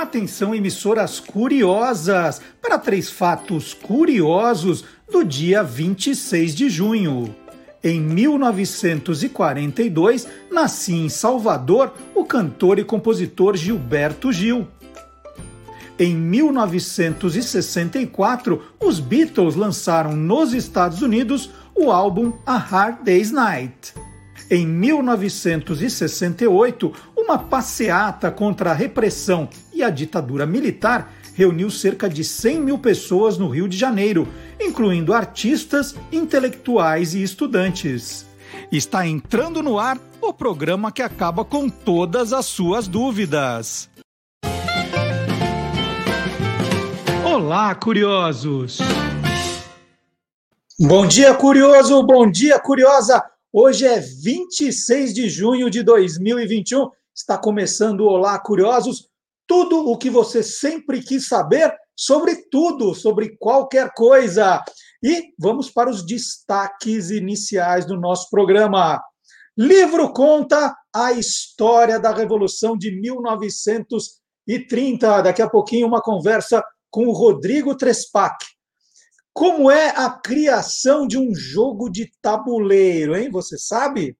Atenção, emissoras curiosas, para três fatos curiosos do dia 26 de junho. Em 1942, nascia em Salvador o cantor e compositor Gilberto Gil. Em 1964, os Beatles lançaram nos Estados Unidos o álbum A Hard Day's Night. Em 1968, uma passeata contra a repressão e a ditadura militar reuniu cerca de 100 mil pessoas no Rio de Janeiro, incluindo artistas, intelectuais e estudantes. Está entrando no ar o programa que acaba com todas as suas dúvidas. Olá, curiosos! Bom dia, curioso! Bom dia, curiosa! Hoje é 26 de junho de 2021. Está começando o Olá Curiosos, tudo o que você sempre quis saber sobre tudo, sobre qualquer coisa. E vamos para os destaques iniciais do nosso programa. Livro conta a história da Revolução de 1930. Daqui a pouquinho, uma conversa com o Rodrigo Trespac. Como é a criação de um jogo de tabuleiro, hein? Você sabe?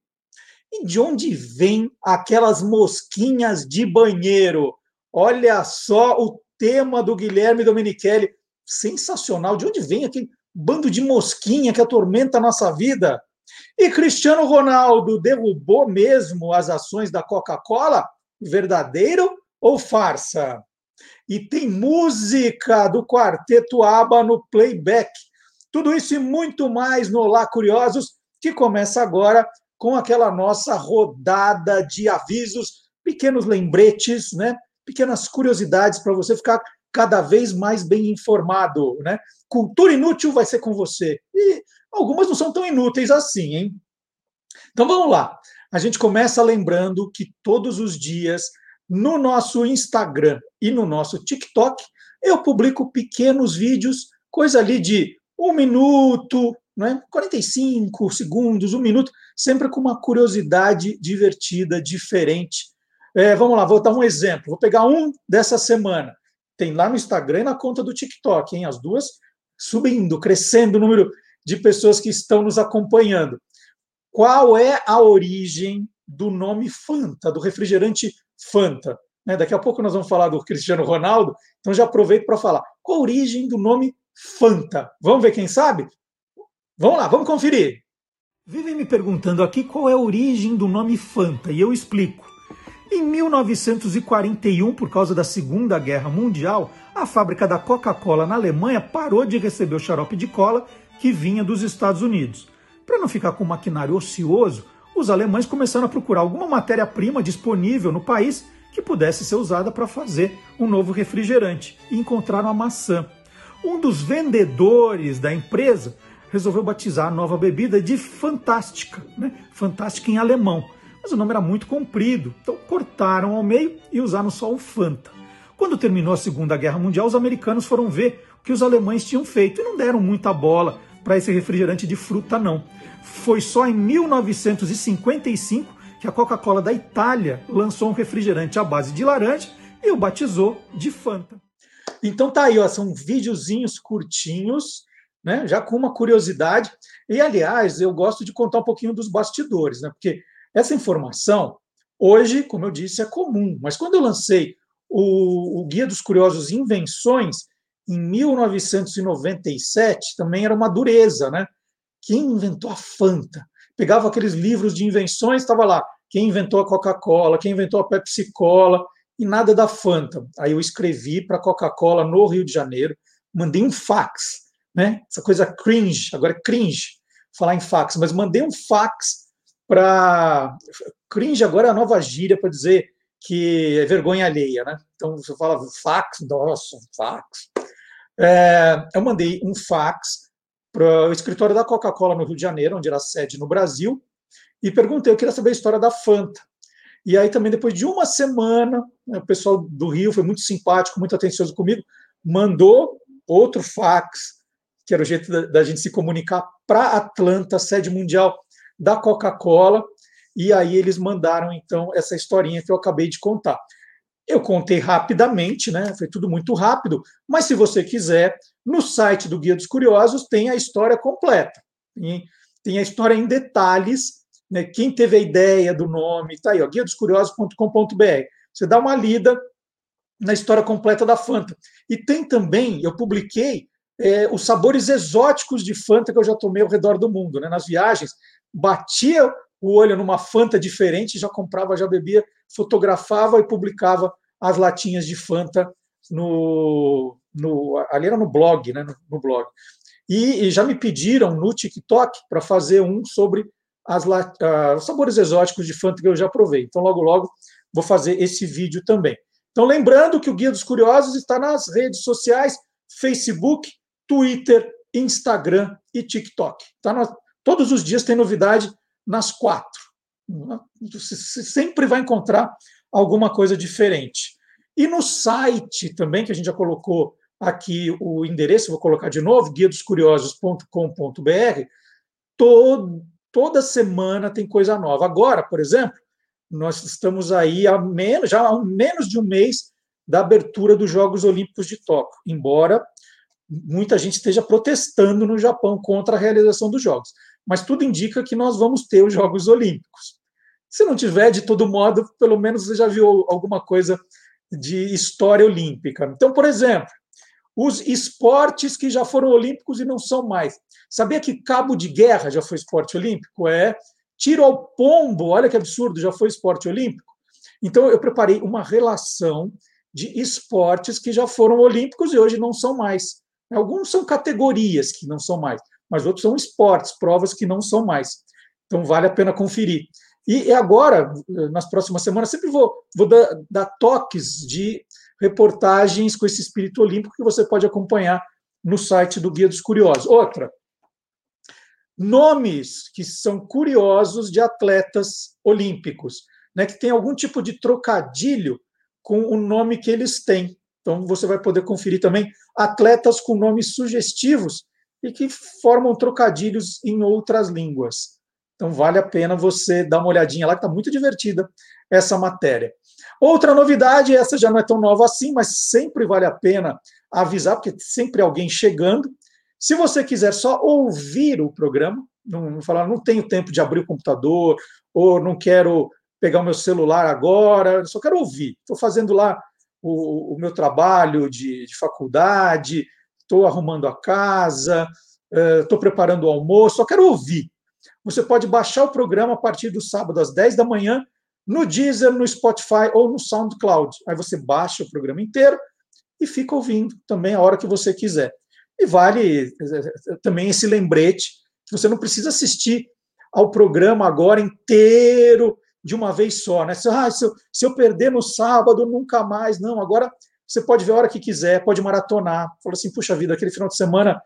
E de onde vêm aquelas mosquinhas de banheiro? Olha só o tema do Guilherme Domenichelli. Sensacional. De onde vem aquele bando de mosquinha que atormenta a nossa vida? E Cristiano Ronaldo derrubou mesmo as ações da Coca-Cola? Verdadeiro ou farsa? e tem música do Quarteto ABBA no playback. Tudo isso e muito mais no Olá Curiosos, que começa agora com aquela nossa rodada de avisos, pequenos lembretes, né? Pequenas curiosidades para você ficar cada vez mais bem informado. Né? Cultura inútil vai ser com você. E algumas não são tão inúteis assim, hein? Então vamos lá. A gente começa lembrando que todos os dias no nosso Instagram e no nosso TikTok, eu publico pequenos vídeos, coisa ali de um minuto, né? 45 segundos, um minuto, sempre com uma curiosidade divertida, diferente. É, vamos lá, vou dar um exemplo. Vou pegar um dessa semana. Tem lá no Instagram e na conta do TikTok, hein? As duas subindo, crescendo o número de pessoas que estão nos acompanhando. Qual é a origem do nome Fanta, do refrigerante Fanta. Né? Daqui a pouco nós vamos falar do Cristiano Ronaldo, então já aproveito para falar. Qual a origem do nome Fanta? Vamos ver quem sabe? Vamos lá, vamos conferir. Vivem me perguntando aqui qual é a origem do nome Fanta, e eu explico. Em 1941, por causa da Segunda Guerra Mundial, a fábrica da Coca-Cola na Alemanha parou de receber o xarope de cola que vinha dos Estados Unidos. Para não ficar com o maquinário ocioso, os alemães começaram a procurar alguma matéria-prima disponível no país que pudesse ser usada para fazer um novo refrigerante e encontraram a maçã. Um dos vendedores da empresa resolveu batizar a nova bebida de Fantástica, né? Fantástica em alemão. Mas o nome era muito comprido, então cortaram ao meio e usaram só o Fanta. Quando terminou a Segunda Guerra Mundial, os americanos foram ver o que os alemães tinham feito e não deram muita bola para esse refrigerante de fruta, não. Foi só em 1955 que a Coca-Cola da Itália lançou um refrigerante à base de laranja e o batizou de Fanta. Então tá aí, ó, são videozinhos curtinhos, né, já com uma curiosidade. E aliás, eu gosto de contar um pouquinho dos bastidores, né, porque essa informação hoje, como eu disse, é comum, mas quando eu lancei o, o Guia dos Curiosos Invenções em 1997, também era uma dureza, né? Quem inventou a Fanta? Pegava aqueles livros de invenções, estava lá, quem inventou a Coca-Cola, quem inventou a Pepsi-Cola, e nada da Fanta. Aí eu escrevi para a Coca-Cola no Rio de Janeiro, mandei um fax, né? Essa coisa cringe, agora é cringe falar em fax, mas mandei um fax para. Cringe agora é a nova gíria para dizer que é vergonha alheia, né? Então você fala fax, nossa, fax. É, eu mandei um fax para o escritório da Coca-Cola no Rio de Janeiro, onde era sede no Brasil, e perguntei, eu queria saber a história da Fanta. E aí também, depois de uma semana, né, o pessoal do Rio foi muito simpático, muito atencioso comigo, mandou outro fax, que era o jeito da, da gente se comunicar, para Atlanta, sede mundial da Coca-Cola, e aí eles mandaram, então, essa historinha que eu acabei de contar. Eu contei rapidamente, né? Foi tudo muito rápido, mas se você quiser, no site do Guia dos Curiosos tem a história completa. Tem, tem a história em detalhes, né? Quem teve a ideia do nome, tá aí, ó, guiadoscuriosos.com.br. Você dá uma lida na história completa da Fanta. E tem também, eu publiquei é, os sabores exóticos de Fanta que eu já tomei ao redor do mundo, né? Nas viagens, batia o olho numa Fanta diferente, já comprava, já bebia, fotografava e publicava as latinhas de Fanta no, no ali era no blog, né, no, no blog. E, e, já me pediram no TikTok para fazer um sobre as, uh, os sabores exóticos de Fanta que eu já provei. Então, logo, logo, vou fazer esse vídeo também. Então, lembrando que o Guia dos Curiosos está nas redes sociais, Facebook, Twitter, Instagram e TikTok. Tá na, todos os dias tem novidade nas quatro. Você sempre vai encontrar alguma coisa diferente. E no site também, que a gente já colocou aqui o endereço, vou colocar de novo, guiadoscuriosos.com.br, todo, toda semana tem coisa nova. Agora, por exemplo, nós estamos aí há menos, já há menos de um mês da abertura dos Jogos Olímpicos de Tóquio, embora muita gente esteja protestando no Japão contra a realização dos Jogos. Mas tudo indica que nós vamos ter os Jogos Olímpicos. Se não tiver, de todo modo, pelo menos você já viu alguma coisa de história olímpica. Então, por exemplo, os esportes que já foram olímpicos e não são mais. Sabia que cabo de guerra já foi esporte olímpico? É. Tiro ao pombo, olha que absurdo, já foi esporte olímpico. Então, eu preparei uma relação de esportes que já foram olímpicos e hoje não são mais. Alguns são categorias que não são mais, mas outros são esportes, provas que não são mais. Então, vale a pena conferir. E agora, nas próximas semanas, sempre vou, vou dar, dar toques de reportagens com esse espírito olímpico que você pode acompanhar no site do Guia dos Curiosos. Outra, nomes que são curiosos de atletas olímpicos, né, que tem algum tipo de trocadilho com o nome que eles têm. Então você vai poder conferir também atletas com nomes sugestivos e que formam trocadilhos em outras línguas. Então vale a pena você dar uma olhadinha lá, que está muito divertida essa matéria. Outra novidade, essa já não é tão nova assim, mas sempre vale a pena avisar, porque sempre alguém chegando. Se você quiser só ouvir o programa, não, não falar, não tenho tempo de abrir o computador, ou não quero pegar o meu celular agora, só quero ouvir. Estou fazendo lá o, o meu trabalho de, de faculdade, estou arrumando a casa, estou uh, preparando o almoço, só quero ouvir. Você pode baixar o programa a partir do sábado às 10 da manhã no Deezer, no Spotify ou no SoundCloud. Aí você baixa o programa inteiro e fica ouvindo também a hora que você quiser. E vale eh, eh, também esse lembrete que você não precisa assistir ao programa agora inteiro de uma vez só, né? Ah, se, eu, se eu perder no sábado, nunca mais. Não, agora você pode ver a hora que quiser, pode maratonar. Fala assim, puxa vida, aquele final de semana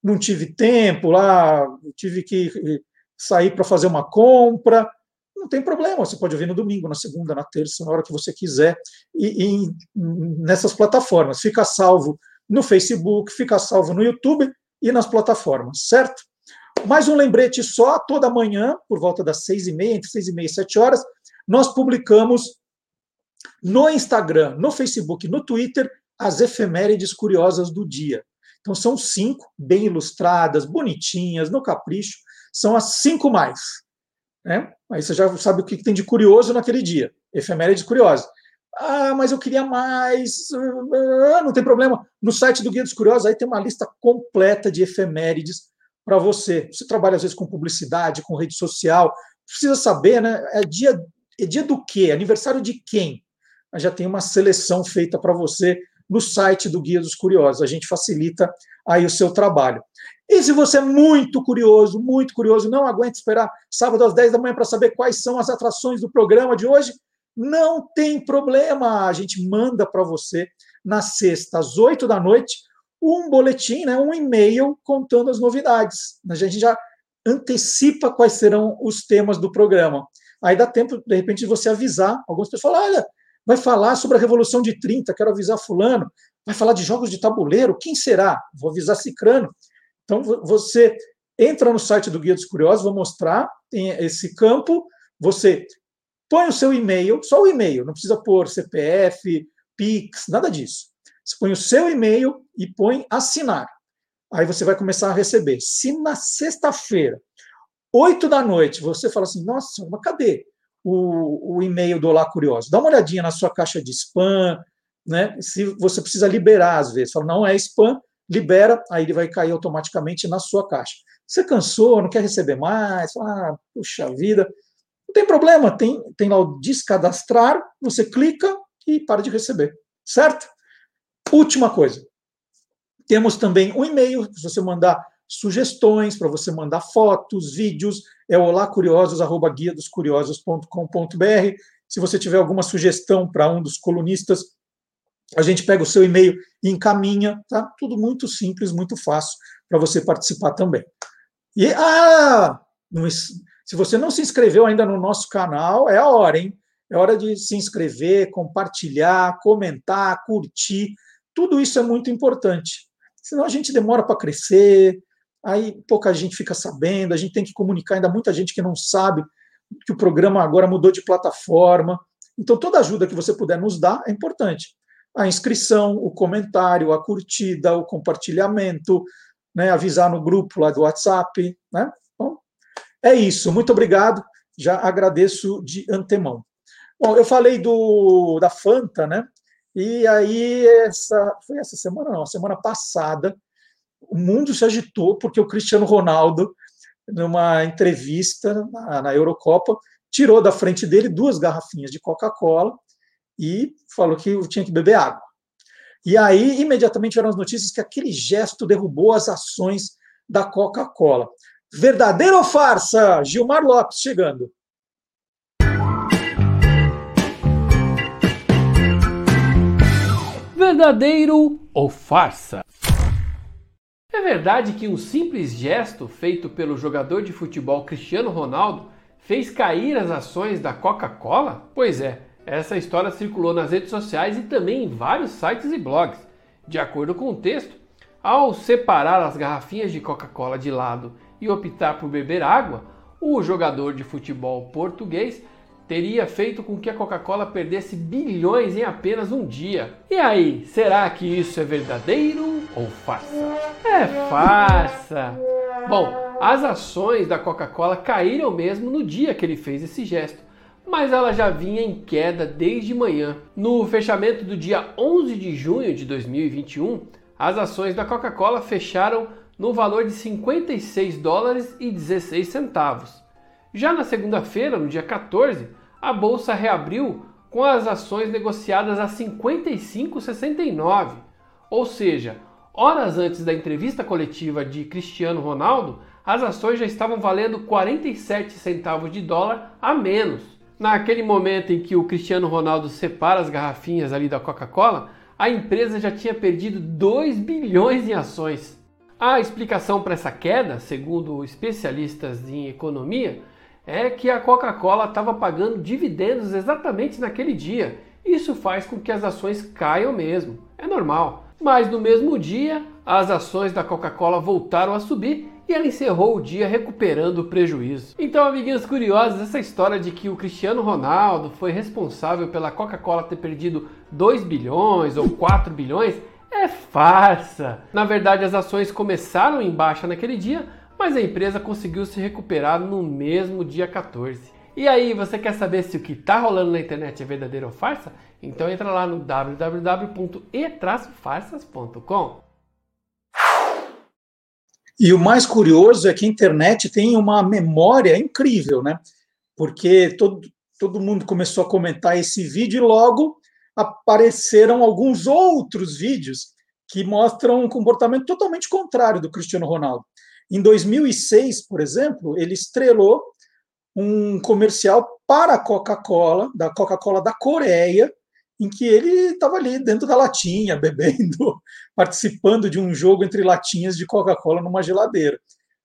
não tive tempo lá, tive que sair para fazer uma compra, não tem problema, você pode ouvir no domingo, na segunda, na terça, na hora que você quiser, e, e nessas plataformas. Fica salvo no Facebook, fica salvo no YouTube e nas plataformas, certo? Mais um lembrete só, toda manhã, por volta das seis e meia, entre seis e meia e sete horas, nós publicamos no Instagram, no Facebook, no Twitter, as efemérides curiosas do dia. Então são cinco, bem ilustradas, bonitinhas, no capricho, são as cinco mais. Né? Aí você já sabe o que tem de curioso naquele dia. Efemérides curiosas. Ah, mas eu queria mais. Ah, não tem problema. No site do Guia dos Curiosos aí tem uma lista completa de efemérides para você. Você trabalha às vezes com publicidade, com rede social, precisa saber, né? É dia, é dia do quê? Aniversário de quem? Já tem uma seleção feita para você no site do Guia dos Curiosos. A gente facilita aí o seu trabalho. E se você é muito curioso, muito curioso, não aguenta esperar sábado às 10 da manhã para saber quais são as atrações do programa de hoje, não tem problema. A gente manda para você na sexta, às 8 da noite, um boletim, né, um e-mail contando as novidades. A gente já antecipa quais serão os temas do programa. Aí dá tempo, de repente, de você avisar. Algumas pessoas olha, vai falar sobre a Revolução de 30, quero avisar fulano. Vai falar de jogos de tabuleiro, quem será? Vou avisar Cicrano. Então, você entra no site do Guia dos Curiosos, vou mostrar, esse campo, você põe o seu e-mail, só o e-mail, não precisa pôr CPF, Pix, nada disso. Você põe o seu e-mail e põe assinar. Aí você vai começar a receber. Se na sexta-feira, 8 da noite, você fala assim: nossa, mas cadê o, o e-mail do Olá Curioso? Dá uma olhadinha na sua caixa de spam, né? Se você precisa liberar às vezes, fala, não é spam, libera, aí ele vai cair automaticamente na sua caixa. Você cansou, não quer receber mais, ah, puxa vida. Não tem problema, tem, tem lá o descadastrar, você clica e para de receber, certo? Última coisa. Temos também um e-mail, se você mandar sugestões, para você mandar fotos, vídeos, é olacuriosos@guia-dos-curiosos.com.br. Se você tiver alguma sugestão para um dos colunistas, a gente pega o seu e-mail e encaminha, tá? Tudo muito simples, muito fácil para você participar também. E ah, se você não se inscreveu ainda no nosso canal, é a hora, hein? É hora de se inscrever, compartilhar, comentar, curtir. Tudo isso é muito importante. Senão a gente demora para crescer, aí pouca gente fica sabendo, a gente tem que comunicar, ainda muita gente que não sabe que o programa agora mudou de plataforma. Então, toda ajuda que você puder nos dar é importante a inscrição, o comentário, a curtida, o compartilhamento, né, avisar no grupo lá do WhatsApp. Né? Bom, é isso. Muito obrigado. Já agradeço de antemão. Bom, eu falei do da Fanta, né? E aí, essa, foi essa semana, não, semana passada, o mundo se agitou porque o Cristiano Ronaldo, numa entrevista na, na Eurocopa, tirou da frente dele duas garrafinhas de Coca-Cola e falou que tinha que beber água. E aí, imediatamente, vieram as notícias que aquele gesto derrubou as ações da Coca-Cola. Verdadeiro ou farsa? Gilmar Lopes chegando. Verdadeiro ou farsa? É verdade que um simples gesto feito pelo jogador de futebol Cristiano Ronaldo fez cair as ações da Coca-Cola? Pois é, essa história circulou nas redes sociais e também em vários sites e blogs. De acordo com o texto, ao separar as garrafinhas de Coca-Cola de lado e optar por beber água, o jogador de futebol português teria feito com que a Coca-Cola perdesse bilhões em apenas um dia. E aí, será que isso é verdadeiro ou farsa? É farsa! Bom, as ações da Coca-Cola caíram mesmo no dia que ele fez esse gesto mas ela já vinha em queda desde manhã. No fechamento do dia 11 de junho de 2021, as ações da Coca-Cola fecharam no valor de 56 dólares e 16 centavos. Já na segunda-feira, no dia 14, a bolsa reabriu com as ações negociadas a 55,69, ou seja, horas antes da entrevista coletiva de Cristiano Ronaldo, as ações já estavam valendo 47 centavos de dólar a menos. Naquele momento em que o Cristiano Ronaldo separa as garrafinhas ali da Coca-Cola, a empresa já tinha perdido 2 bilhões em ações. A explicação para essa queda, segundo especialistas em economia, é que a Coca-Cola estava pagando dividendos exatamente naquele dia. Isso faz com que as ações caiam mesmo. É normal. Mas no mesmo dia, as ações da Coca-Cola voltaram a subir e ela encerrou o dia recuperando o prejuízo. Então, amiguinhos curiosos, essa história de que o Cristiano Ronaldo foi responsável pela Coca-Cola ter perdido 2 bilhões ou 4 bilhões é farsa. Na verdade, as ações começaram em baixa naquele dia, mas a empresa conseguiu se recuperar no mesmo dia 14. E aí, você quer saber se o que está rolando na internet é verdadeiro ou farsa? Então entra lá no www.e-farsas.com. E o mais curioso é que a internet tem uma memória incrível, né? Porque todo, todo mundo começou a comentar esse vídeo e logo apareceram alguns outros vídeos que mostram um comportamento totalmente contrário do Cristiano Ronaldo. Em 2006, por exemplo, ele estrelou um comercial para a Coca-Cola, da Coca-Cola da Coreia, em que ele estava ali dentro da latinha, bebendo, participando de um jogo entre latinhas de Coca-Cola numa geladeira.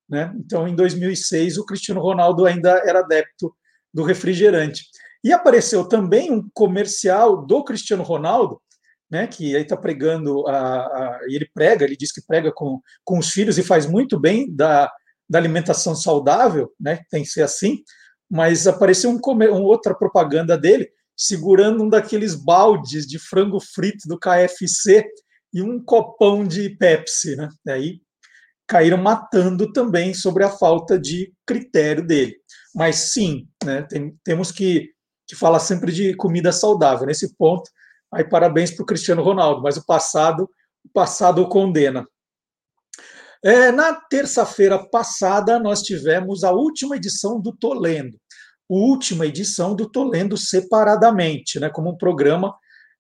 Né? Então, em 2006, o Cristiano Ronaldo ainda era adepto do refrigerante. E apareceu também um comercial do Cristiano Ronaldo, né, que ele está pregando, a, a, ele prega, ele diz que prega com, com os filhos e faz muito bem da, da alimentação saudável, né, tem que ser assim, mas apareceu um, uma outra propaganda dele segurando um daqueles baldes de frango frito do KFC e um copão de Pepsi, né? Aí caíram matando também sobre a falta de critério dele. Mas sim, né, tem, temos que, que falar sempre de comida saudável. Nesse ponto, aí parabéns para o Cristiano Ronaldo, mas o passado, o passado o condena. É, na terça-feira passada, nós tivemos a última edição do Tolendo, última edição do Tolendo separadamente, né, como um programa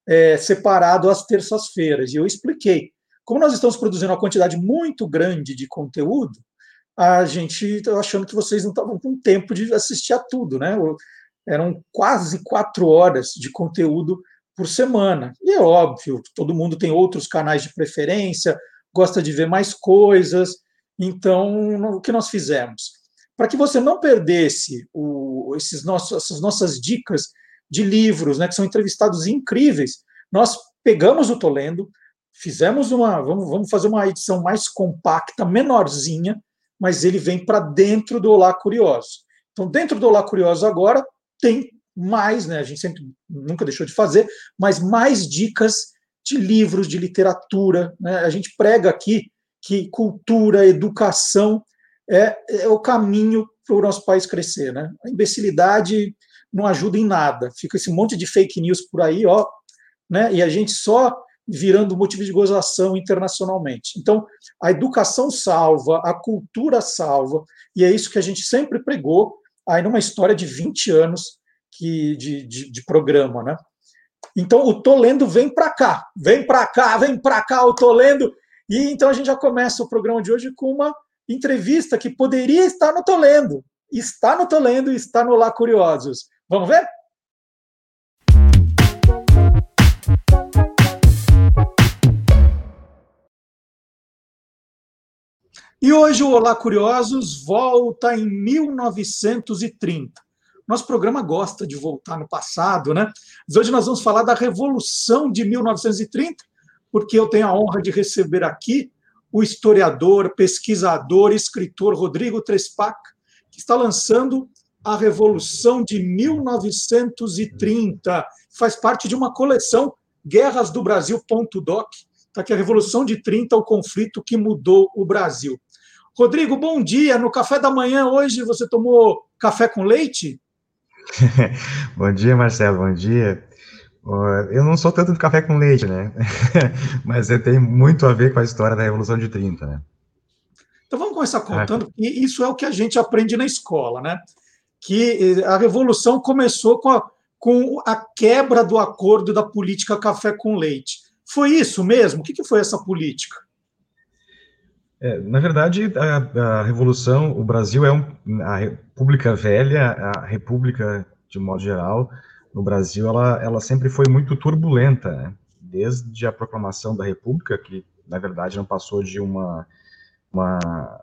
é, separado às terças-feiras. E eu expliquei. Como nós estamos produzindo uma quantidade muito grande de conteúdo, a gente está achando que vocês não estavam com tempo de assistir a tudo, né? Eram quase quatro horas de conteúdo por semana. E é óbvio, todo mundo tem outros canais de preferência, gosta de ver mais coisas. Então, o que nós fizemos? Para que você não perdesse o, esses nossos, essas nossas dicas de livros, né, que são entrevistados incríveis, nós pegamos o Tolendo, fizemos uma, vamos, vamos fazer uma edição mais compacta, menorzinha, mas ele vem para dentro do Olá Curioso. Então, dentro do Olá Curioso agora tem mais, né? A gente sempre nunca deixou de fazer, mas mais dicas de livros, de literatura. Né? A gente prega aqui que cultura, educação é, é o caminho para o nosso país crescer. Né? A imbecilidade não ajuda em nada. Fica esse monte de fake news por aí, ó, né? E a gente só virando motivo de gozação internacionalmente. Então, a educação salva, a cultura salva, e é isso que a gente sempre pregou aí numa história de 20 anos que, de, de, de programa, né? Então, o Tolendo vem para cá, vem para cá, vem para cá o Tolendo. E então a gente já começa o programa de hoje com uma entrevista que poderia estar no Tolendo. Está no Tolendo e está no Lá Curiosos. Vamos ver? E hoje o Olá Curiosos volta em 1930. Nosso programa gosta de voltar no passado, né? Mas hoje nós vamos falar da Revolução de 1930, porque eu tenho a honra de receber aqui o historiador, pesquisador, escritor Rodrigo Trespac, que está lançando a Revolução de 1930. Faz parte de uma coleção Guerras do Brasil.doc. Está aqui a Revolução de 30, o conflito que mudou o Brasil. Rodrigo, bom dia. No café da manhã hoje você tomou café com leite? bom dia, Marcelo. Bom dia. Eu não sou tanto de café com leite, né? Mas tem muito a ver com a história da Revolução de 30, né? Então vamos começar contando, e isso é o que a gente aprende na escola, né? Que a Revolução começou com a, com a quebra do acordo da política café com leite. Foi isso mesmo? O que, que foi essa política? É, na verdade, a, a, Revolução, o Brasil é um, a República Velha, a República, de modo geral, no Brasil, ela, ela sempre foi muito turbulenta, né? desde a proclamação da República, que, na verdade, não passou de uma, uma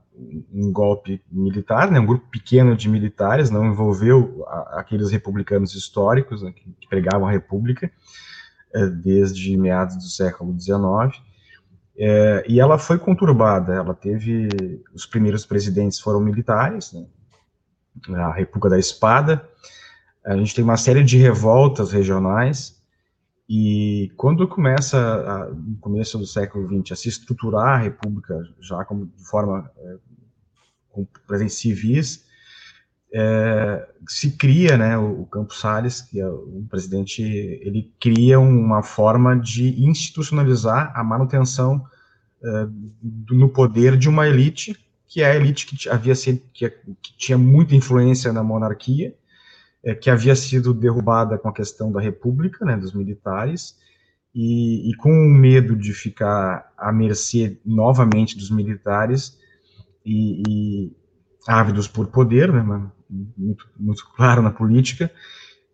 um golpe militar, né? um grupo pequeno de militares, não envolveu a, aqueles republicanos históricos né, que, que pregavam a República, é, desde meados do século XIX, é, e ela foi conturbada, ela teve, os primeiros presidentes foram militares, né, a República da Espada, a gente tem uma série de revoltas regionais, e quando começa, a, no começo do século XX, a se estruturar a República, já como, de forma, é, com presentes civis, é, se cria, né, o, o Campos Salles, que é o presidente, ele cria uma forma de institucionalizar a manutenção é, no poder de uma elite, que é a elite que havia sido, que, que tinha muita influência na monarquia, é, que havia sido derrubada com a questão da república, né, dos militares, e, e com o medo de ficar à mercê novamente dos militares e, e ávidos por poder, né, muito, muito claro na política,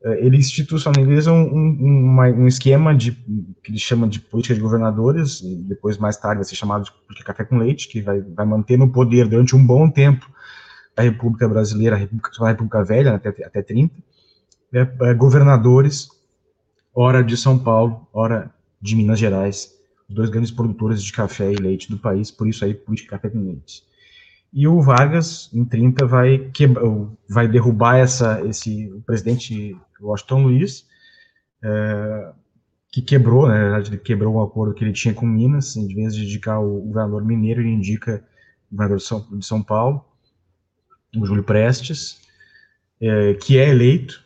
eh, ele institucionaliza um, um, um, esquema de que ele chama de política de governadores, e depois mais tarde vai ser chamado de política café com leite, que vai, vai manter no poder durante um bom tempo a República Brasileira, a República, a República Velha, até, até 30, né, eh, governadores, ora de São Paulo, ora de Minas Gerais, os dois grandes produtores de café e leite do país, por isso aí política leite. E o Vargas, em 30, vai, quebra, vai derrubar essa, esse, o presidente Washington Luiz, é, que quebrou, né, ele quebrou um acordo que ele tinha com Minas, em vez de indicar o governador mineiro, ele indica o governador de São, de São Paulo, o Júlio Prestes, é, que é eleito,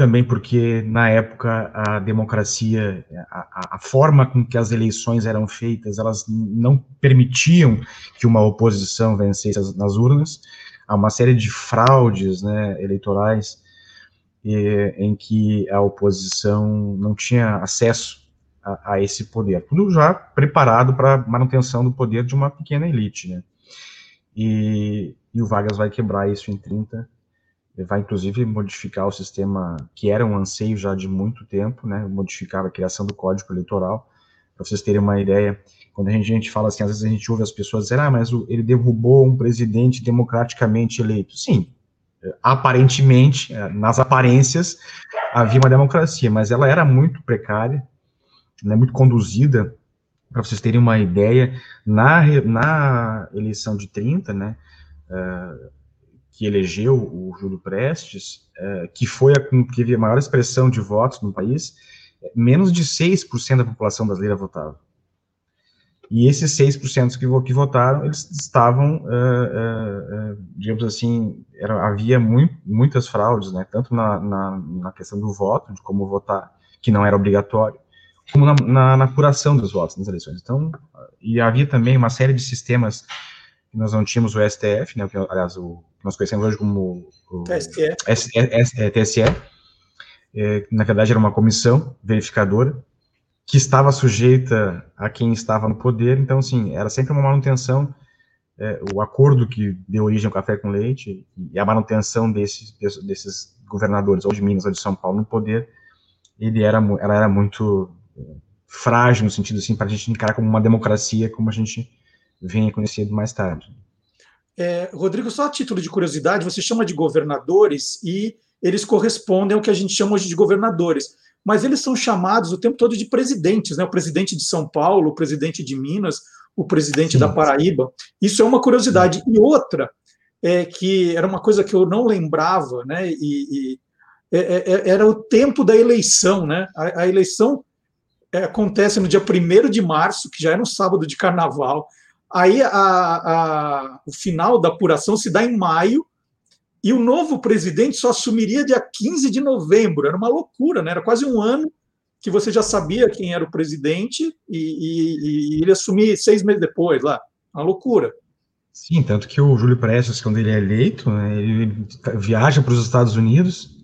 também porque na época a democracia, a, a, forma com que as eleições eram feitas, elas não permitiam que uma oposição vencesse nas urnas, há uma série de fraudes né, eleitorais e, em que a oposição não tinha acesso a, a esse poder, tudo já preparado para manutenção do poder de uma pequena elite, né? E, e o Vargas vai quebrar isso em 30 vai inclusive modificar o sistema que era um anseio já de muito tempo, né, modificar a criação do Código Eleitoral, para vocês terem uma ideia, quando a gente, a gente, fala assim, às vezes a gente ouve as pessoas dizer, ah, mas ele derrubou um presidente democraticamente eleito. Sim, aparentemente, é, nas aparências, havia uma democracia, mas ela era muito precária, né, muito conduzida, para vocês terem uma ideia, na, na eleição de 30, né, que elegeu o Júlio Prestes, é, que foi a que teve a maior expressão de votos no país, menos de 6% da população brasileira votava. E esses 6% que, que votaram, eles estavam, é, é, digamos assim, era, havia muito, muitas fraudes, né, tanto na, na, na, questão do voto, de como votar, que não era obrigatório, como na, na, na apuração dos votos nas eleições. Então, e havia também uma série de sistemas nós não tínhamos o STF, né, que, aliás, o que nós conhecemos hoje como o TSE, TSE é, na verdade era uma comissão verificadora que estava sujeita a quem estava no poder, então, assim, era sempre uma manutenção, é, o acordo que deu origem ao café com leite e a manutenção desses, desses governadores, ou de Minas ou de São Paulo, no poder, ele era, ela era muito é, frágil, no sentido, assim, para a gente encarar como uma democracia, como a gente venha conhecido mais tarde. É, Rodrigo, só a título de curiosidade, você chama de governadores e eles correspondem ao que a gente chama hoje de governadores, mas eles são chamados o tempo todo de presidentes, né? O presidente de São Paulo, o presidente de Minas, o presidente Sim. da Paraíba. Isso é uma curiosidade. E outra, é que era uma coisa que eu não lembrava, né? E, e é, é, é era o tempo da eleição, né? A, a eleição é, acontece no dia 1 de março, que já era um sábado de carnaval. Aí a, a, o final da apuração se dá em maio e o novo presidente só assumiria dia 15 de novembro. Era uma loucura, né? Era quase um ano que você já sabia quem era o presidente e, e, e ele assumir seis meses depois lá. Uma loucura. Sim, tanto que o Júlio Prestes, quando ele é eleito, né, ele viaja para os Estados Unidos,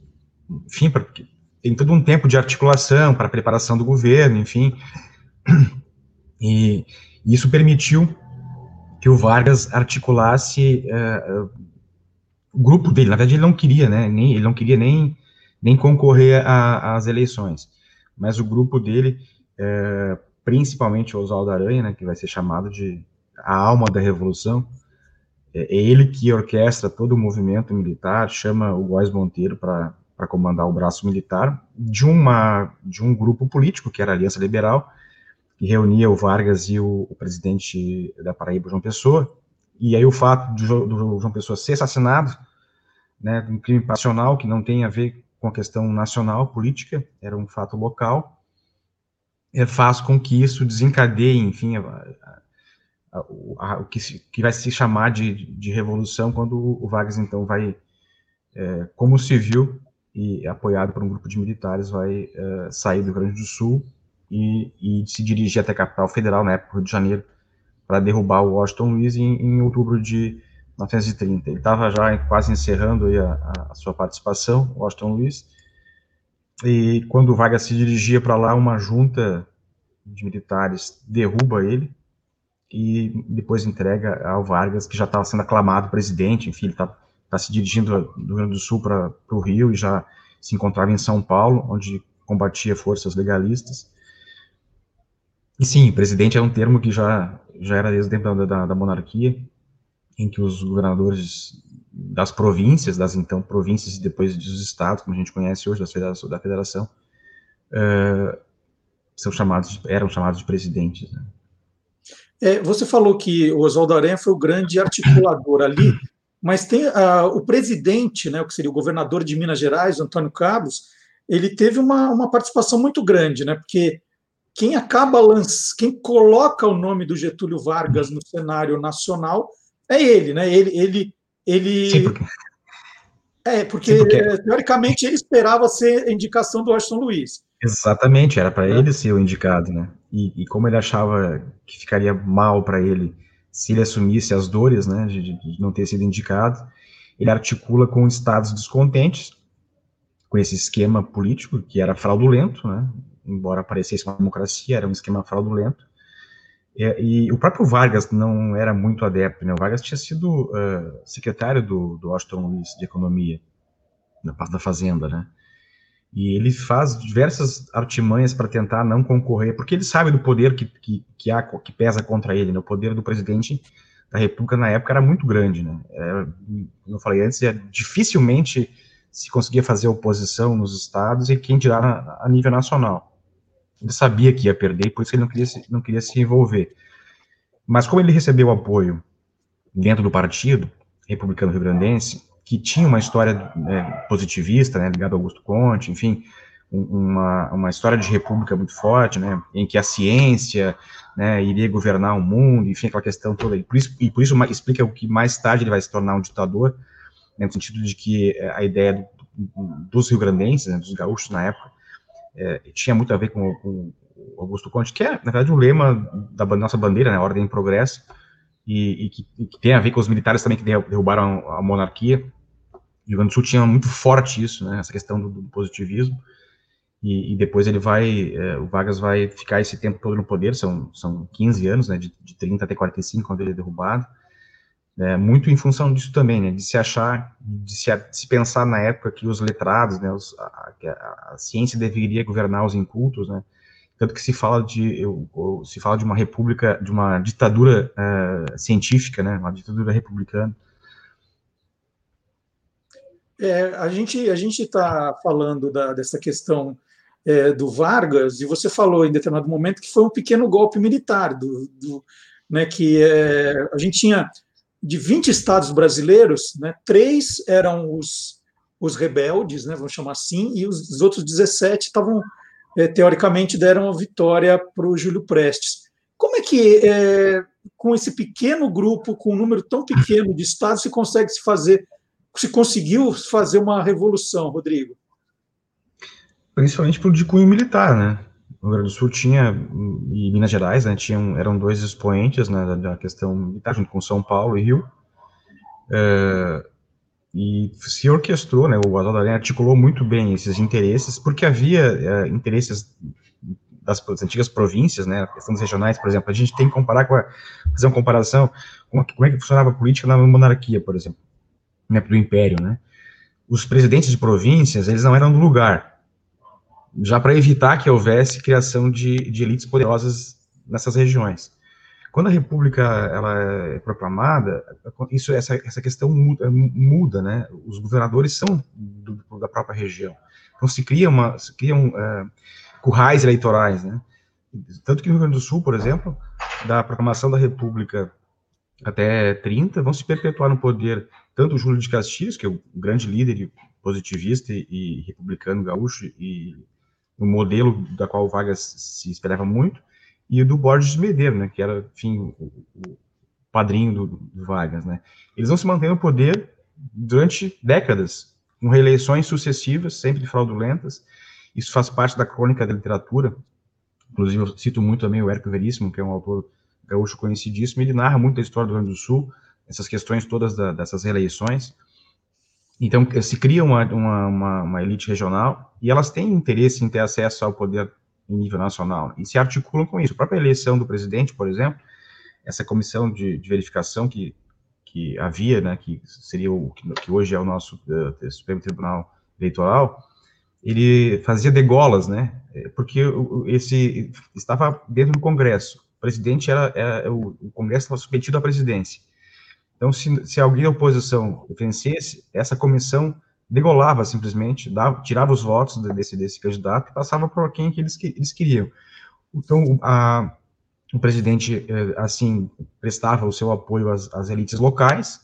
enfim, porque tem todo um tempo de articulação para preparação do governo, enfim, e isso permitiu que o Vargas articulasse uh, o grupo dele. Na verdade, ele não queria, né? Nem, ele não queria nem, nem concorrer às eleições. Mas o grupo dele, uh, principalmente o Oswaldo Aranha, né, que vai ser chamado de a alma da revolução, é, é ele que orquestra todo o movimento militar, chama o Góes Monteiro para comandar o braço militar de uma de um grupo político que era a Aliança Liberal que reunia o Vargas e o, o, presidente da Paraíba, João Pessoa, e aí o fato do, do João Pessoa ser assassinado, né, um crime passional que não tem a ver com a questão nacional, política, era um fato local, é, faz com que isso desencadeie, enfim, a, a, a, o que, se, que, vai se chamar de, de revolução, quando o Vargas, então, vai, é, como civil e apoiado por um grupo de militares, vai é, sair do Rio Grande do Sul e, e se dirigir até a capital federal, na época, Rio de Janeiro, para derrubar o Washington Luiz em, em outubro de 1930. Ele estava já quase encerrando a, a, sua participação, Washington Luiz, e quando o Vargas se dirigia para lá, uma junta de militares derruba ele e depois entrega ao Vargas, que já estava sendo aclamado presidente, enfim, ele está tá se dirigindo do Rio Grande do Sul para o Rio e já se encontrava em São Paulo, onde combatia forças legalistas. E sim, presidente é um termo que já, já era desde o tempo da, da monarquia, em que os governadores das províncias, das então províncias e depois dos estados, como a gente conhece hoje, federação, da federação, uh, são chamados, eram chamados de presidentes. Né? É, você falou que o Oswaldo Aranha foi o grande articulador ali, mas tem uh, o presidente, né, o que seria o governador de Minas Gerais, Antônio Carlos, ele teve uma, uma participação muito grande, né? Porque quem acaba lanç... quem coloca o nome do Getúlio Vargas no cenário nacional é ele, né? Ele, ele, ele. Sim, porque... É, porque, Sim, porque, teoricamente ele esperava ser a indicação do Washington Luiz. Exatamente, era para é. ele ser o indicado, né? E, e, como ele achava que ficaria mal para ele se ele assumisse as dores, né, de, de, não ter sido indicado, ele articula com estados descontentes com esse esquema político que era fraudulento, né? Embora parecesse uma democracia, era um esquema fraudulento. E, e o próprio Vargas não era muito adepto, né? O Vargas tinha sido uh, secretário do, do Washington Luiz de Economia, na parte da Fazenda, né? E ele faz diversas artimanhas para tentar não concorrer, porque ele sabe do poder que, que, que, há, que pesa contra ele, né? O poder do presidente da República na época era muito grande, né? Era, como eu falei antes, é, dificilmente se conseguia fazer oposição nos estados e quem dirá a nível nacional. Ele sabia que ia perder, por isso ele não queria se, não queria se envolver. Mas como ele recebeu apoio dentro do partido republicano rio-grandense, que tinha uma história né, positivista, né, ligada ao Augusto Conte, enfim, uma, uma história de república muito forte, né, em que a ciência né, iria governar o mundo, enfim, aquela questão toda. E por isso, e por isso explica o que mais tarde ele vai se tornar um ditador, né, no sentido de que eh, a ideia do, dos rio-grandenses, né, dos gaúchos na época, é, tinha muito a ver com, com Augusto Conte, que é, na verdade, um lema da nossa bandeira, né, Ordem e Progresso, e, e, que, e, que, tem a ver com os militares também que derrubaram a monarquia, e o Rio Sul tinha muito forte isso, né, essa questão do, do positivismo, e, e, depois ele vai, é, o Vargas vai ficar esse tempo todo no poder, são, são 15 anos, né, de, de 30 até 45, quando ele é derrubado, é, muito em função disso também, né, de se achar, de se, de se pensar na época que os letrados, né, os, a, a, a, ciência deveria governar os incultos, né, tanto que se fala de, eu, se fala de uma república, de uma ditadura uh, científica, né, uma ditadura republicana, é, a gente a gente está falando da, dessa questão é, do Vargas e você falou em determinado momento que foi um pequeno golpe militar do, do né, que é, a gente tinha de 20 estados brasileiros, né, três eram os, os rebeldes, né, vamos chamar assim, e os, os outros 17 estavam é, teoricamente deram a vitória para o Júlio Prestes. Como é que é, com esse pequeno grupo, com um número tão pequeno de estados, se consegue se fazer se conseguiu fazer uma revolução, Rodrigo? Principalmente pelo de cunho militar, né? O Rio Grande do Sul tinha, e Minas Gerais, né, tinham, eram dois expoentes né, da, questão militar, junto com São Paulo e Rio. É, e se orquestrou, né, o Oswaldo Aranha articulou muito bem esses interesses, porque havia é, interesses das, das, antigas províncias, né, questões regionais, por exemplo, a gente tem que comparar com a, fazer uma comparação com a, como é que funcionava a política na monarquia, por exemplo né, do império, né? Os presidentes de províncias, eles não eram do lugar, já para evitar que houvesse criação de, de elites poderosas nessas regiões. Quando a república ela é proclamada, isso essa, essa questão muda, muda, né? Os governadores são do, da própria região. Então se cria uma se criam uh, currais eleitorais, né? Tanto que no Rio Grande do Sul, por exemplo, da proclamação da república até 30, vão se perpetuar no poder tanto o Júlio de Castilhos, que é o grande líder positivista e, e republicano gaúcho, e o modelo da qual o Vargas se esperava muito, e do Borges Medeiros, né, que era, enfim, o, o padrinho do, do, Vargas, né. Eles vão se manter no poder durante décadas, com reeleições sucessivas, sempre fraudulentas, isso faz parte da crônica da literatura, inclusive eu cito muito também o Érico Veríssimo, que é um autor gaúcho conhecidíssimo, ele narra muito a história do Rio Grande do Sul, essas questões todas da, dessas reeleições. Então, se cria uma, uma, uma, elite regional e elas têm interesse em ter acesso ao poder em nível nacional e se articulam com isso. A própria eleição do presidente, por exemplo, essa comissão de, de verificação que, que havia, né, que seria o que hoje é o nosso uh, Supremo Tribunal Eleitoral, ele fazia degolas, né, porque esse estava dentro do Congresso. O presidente era, era o, o Congresso estava submetido à presidência. Então, se, se alguém da oposição vencesse, essa comissão degolava simplesmente, dava, tirava os votos desse, desse candidato e passava para quem que eles, eles queriam. Então, a, o presidente, eh, assim, prestava o seu apoio às, às elites locais,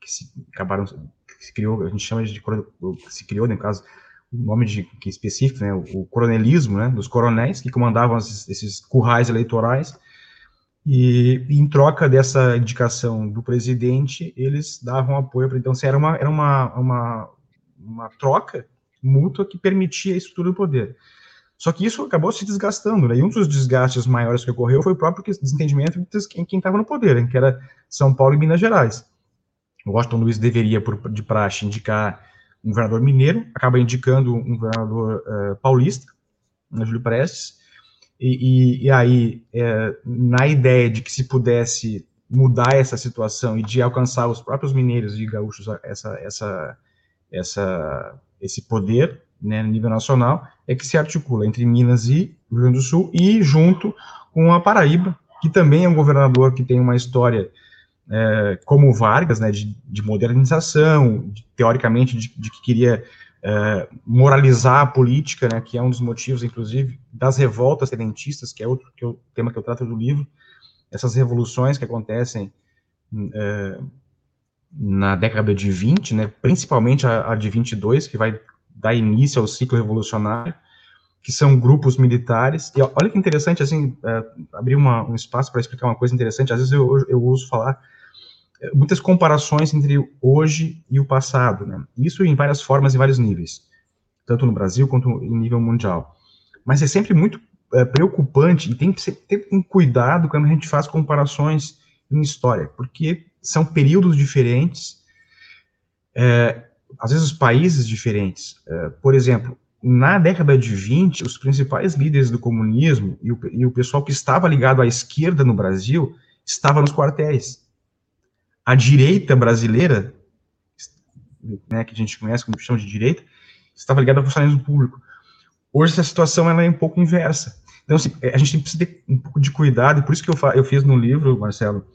que se acabaram, que se criou, a gente chama de, se criou, no caso, o nome de, que é específico, né, o, coronelismo, né, dos coronéis que comandavam esses currais eleitorais, e em troca dessa indicação do presidente, eles davam apoio para. Então, assim, era, uma, era uma, uma, uma troca mútua que permitia a estrutura do poder. Só que isso acabou se desgastando, né? E um dos desgastes maiores que ocorreu foi o próprio desentendimento em quem estava no poder, que era São Paulo e Minas Gerais. Washington Luiz deveria, por, de praxe, indicar um governador mineiro, acaba indicando um governador uh, paulista, né, Júlio Prestes, e, e, e aí, é, na ideia de que se pudesse mudar essa situação e de alcançar os próprios mineiros e gaúchos essa, essa, essa, esse poder né, no nível nacional, é que se articula entre Minas e Rio Grande do Sul e junto com a Paraíba, que também é um governador que tem uma história é, como Vargas, né, de, de modernização, de, teoricamente de, de, que queria é, moralizar a política, né, que é um dos motivos, inclusive, das revoltas tenentistas, que é outro que eu, tema que eu trato do livro, essas revoluções que acontecem é, na década de 20, né, principalmente a, a de 22, que vai dar início ao ciclo revolucionário, que são grupos militares. E olha que interessante, assim, é, abrir uma, um espaço para explicar uma coisa interessante. Às vezes eu, eu uso falar é, muitas comparações entre hoje e o passado, né? Isso em várias formas e vários níveis, tanto no Brasil quanto em nível mundial. Mas é sempre muito é, preocupante e tem que ter um cuidado quando a gente faz comparações em história, porque são períodos diferentes, é, às vezes países diferentes. É, por exemplo, na década de 20, os principais líderes do comunismo e o, e o pessoal que estava ligado à esquerda no Brasil estava nos quartéis. A direita brasileira, né, que a gente conhece como chão de direita, estava ligada ao funcionalismo público. Hoje essa situação ela é um pouco inversa. Então, assim, a gente precisa ter um pouco de cuidado, e por isso que eu, eu fiz no livro, Marcelo,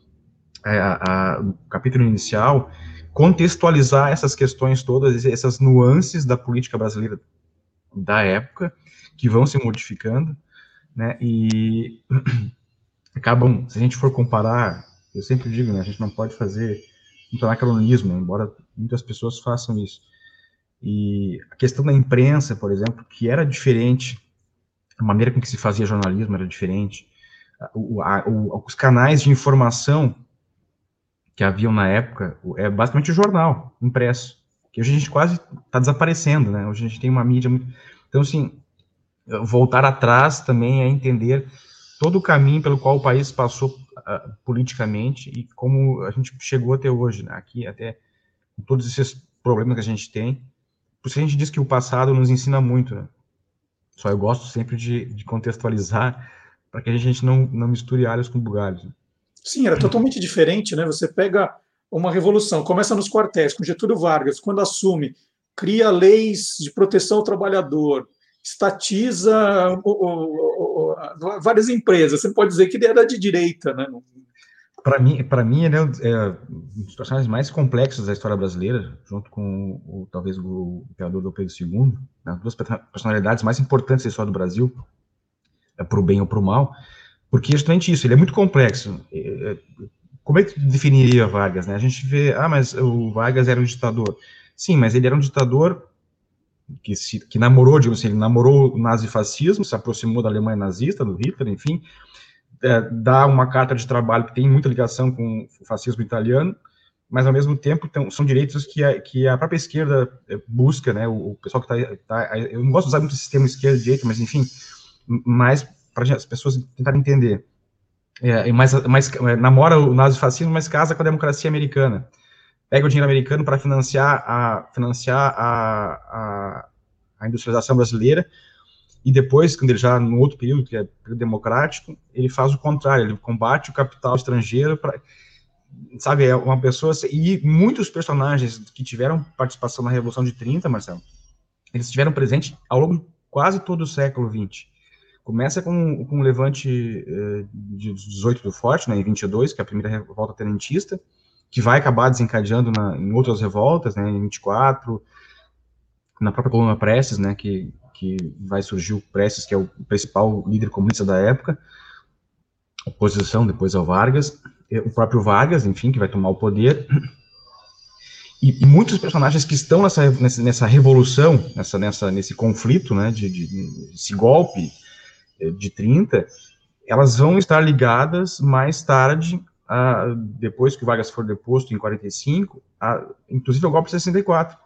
é, a, a, o capítulo inicial, contextualizar essas questões todas, essas nuances da política brasileira da época, que vão se modificando, né, e acabam, se a gente for comparar, eu sempre digo, né, a gente não pode fazer um anacronismo, embora muitas pessoas façam isso. E a questão da imprensa, por exemplo, que era diferente, a maneira com que se fazia jornalismo era diferente, o, a, o, os canais de informação que haviam na época é basicamente o jornal impresso, que hoje a gente quase está desaparecendo, né? Hoje a gente tem uma mídia muito... Então, assim, voltar atrás também é entender todo o caminho pelo qual o país passou uh, politicamente e como a gente chegou até hoje, né? Aqui, até com todos esses problemas que a gente tem. Por isso a gente diz que o passado nos ensina muito, né? Só eu gosto sempre de, de contextualizar para que a gente não, não misture alhos com bugalhos. Né? Sim, era totalmente diferente, né? Você pega uma revolução, começa nos quartéis, com Getúlio Vargas, quando assume, cria leis de proteção ao trabalhador, estatiza o, o, o, várias empresas. Você pode dizer que ele era de direita, né? Para mim, para mim, ele é, é um dos personagens mais complexos da história brasileira, junto com o, talvez o imperador do Pedro II, né? duas personalidades mais importantes da história do Brasil, é para o bem ou para o mal. Porque é justamente isso, ele é muito complexo. É, como é que definiria Vargas? Né? A gente vê, ah, mas o Vargas era um ditador. Sim, mas ele era um ditador que, se, que namorou, digamos assim, ele namorou o nazifascismo, se aproximou da Alemanha nazista, do Hitler, enfim, é, dá uma carta de trabalho que tem muita ligação com o fascismo italiano, mas ao mesmo tempo são direitos que a, que a própria esquerda é, busca, né, o, o pessoal que está, tá, eu não gosto de usar muito o sistema esquerda-direita, mas enfim, mais para as pessoas tentarem entender. É, mas, mas é, namora o nazifascismo, mas casa com a democracia americana. Pega o dinheiro americano para financiar a financiar a, a, a, industrialização brasileira e depois, quando ele já no outro período que é período democrático, ele faz o contrário, ele combate o capital estrangeiro para sabe, é uma pessoa e muitos personagens que tiveram participação na Revolução de 30, Marcelo, eles estiveram presentes ao longo de quase todo o século 20. Começa com, com o levante eh, de 18 do Forte, né, em 22, que é a primeira revolta tenentista, que vai acabar desencadeando na, em outras revoltas, né, em 24, na própria coluna Prestes, né, que, que vai surgir o Prestes, que é o principal líder comunista da época, oposição depois ao Vargas, o próprio Vargas, enfim, que vai tomar o poder. e, e, muitos personagens que estão nessa, nessa, nessa revolução, nessa, nessa, nesse conflito, né, de, de, esse golpe eh, de 30, elas vão estar ligadas mais tarde, depois que o Vargas for deposto em 45, a, inclusive ao golpe de 64.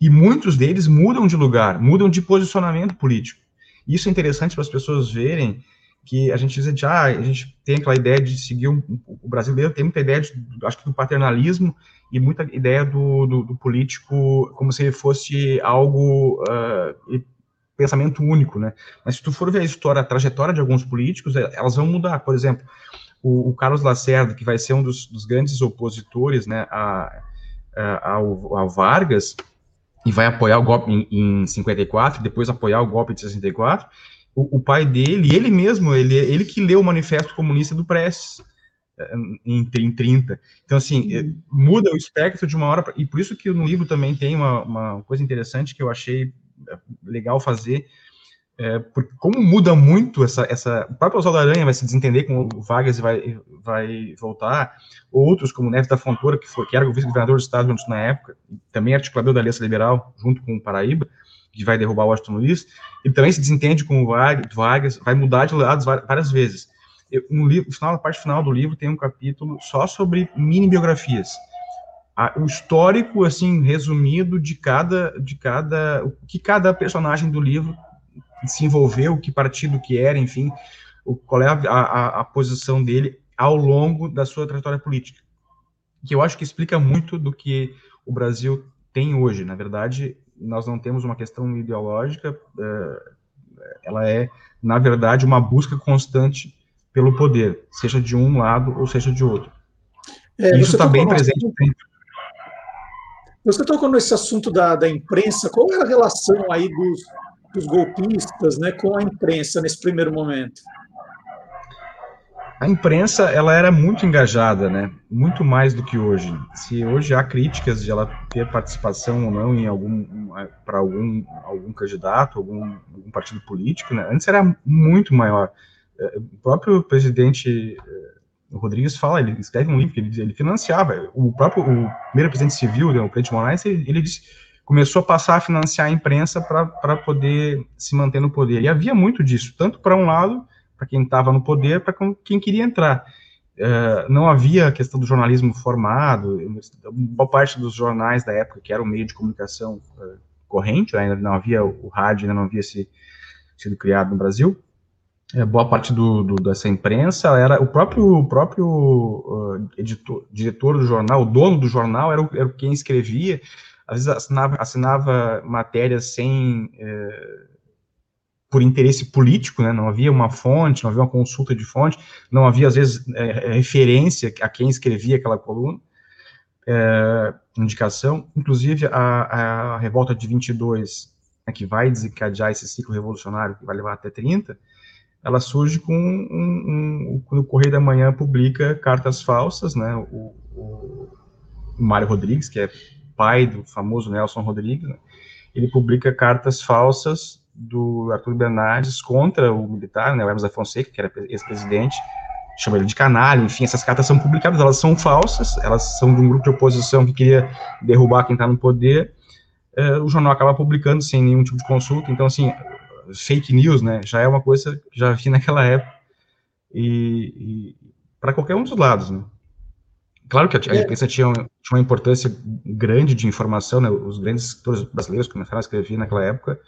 E muitos deles mudam de lugar, mudam de posicionamento político. Isso é interessante para as pessoas verem que a gente diz, ah, a gente tem aquela ideia de seguir um, o brasileiro tem muita ideia, de, acho que do paternalismo e muita ideia do, do, do político como se ele fosse algo uh, pensamento único, né? Mas se tu for ver a história, a trajetória de alguns políticos, é, elas vão mudar. Por exemplo, o, o Carlos Lacerda, que vai ser um dos, dos grandes opositores, né, a, a, ao, ao, Vargas e vai apoiar o golpe em, em 54, depois apoiar o golpe de 64 o, o, pai dele, ele mesmo, ele, ele que leu o Manifesto Comunista do Prestes eh, em, em 30. Então, assim, uhum. muda o espectro de uma hora, pra, e por isso que no livro também tem uma, uma coisa interessante que eu achei eh, legal fazer, é, porque como muda muito essa, essa, o próprio Oswaldo Aranha vai se desentender com o Vargas e vai, vai voltar, outros como Neves da Fontoura, que, foi, que era o vice-governador do estado na época, também articulador da Aliança Liberal, junto com o Paraíba, que vai derrubar o Washington Luiz, ele também se desentende com o Vargas, vai mudar de lados várias vezes. Eu, no livro, final, na parte final do livro tem um capítulo só sobre mini biografias. o histórico, assim, resumido de cada, de cada, o que cada personagem do livro se envolveu, que partido que era, enfim, o, qual é a, a, a posição dele ao longo da sua trajetória política. Que eu acho que explica muito do que o Brasil tem hoje. Na verdade, nós não temos uma questão ideológica, é, ela é, na verdade, uma busca constante pelo poder, seja de um lado ou seja de outro. É, Isso está bem presente. Você tocou nesse assunto da, da imprensa, qual era a relação aí dos, dos golpistas né, com a imprensa nesse primeiro momento? a imprensa ela era muito engajada, né? Muito mais do que hoje. Se hoje há críticas de ela ter participação ou não em algum para algum algum candidato, algum, algum, partido político, né? Antes era muito maior. É, o próprio presidente é, Rodrigues fala, ele escreve um livro que ele, ele financiava. O próprio o primeiro presidente civil, né, o presidente Moraes, ele, ele disse, começou a passar a financiar a imprensa para poder se manter no poder. E havia muito disso, tanto para um lado para quem estava no poder, para quem queria entrar. Uh, não havia a questão do jornalismo formado, boa parte dos jornais da época, que era o meio de comunicação uh, corrente, ainda não havia o, rádio, ainda não havia se, sido criado no Brasil, uh, boa parte do, do, dessa imprensa era o próprio, o próprio editor, diretor do jornal, o dono do jornal era, o, era quem escrevia, às vezes assinava, assinava matérias sem por interesse político, né? não havia uma fonte, não havia uma consulta de fonte, não havia, às vezes, é, é referência a quem escrevia aquela coluna, é, indicação. Inclusive, a, a revolta de 22, né, que vai desencadear esse ciclo revolucionário, que vai levar até 30, ela surge com um, um, quando o Correio da Manhã publica cartas falsas, né? O, o, o Mário Rodrigues, que é pai do famoso Nelson Rodrigues, né? ele publica cartas falsas do Arthur Bernardes contra o militar, né, o Hermes da Fonseca, que era ex-presidente, chama ele de canalha, enfim, essas cartas são publicadas, elas são falsas, elas são de um grupo de oposição que queria derrubar quem está no poder, uh, o jornal acaba publicando sem nenhum tipo de consulta, então, assim, fake news, né, já é uma coisa que já vi naquela época, e, e para qualquer um dos lados, né. Claro que a, a é. imprensa tinha, tinha, uma importância grande de informação, né, os grandes escritores brasileiros começaram a escrever naquela época,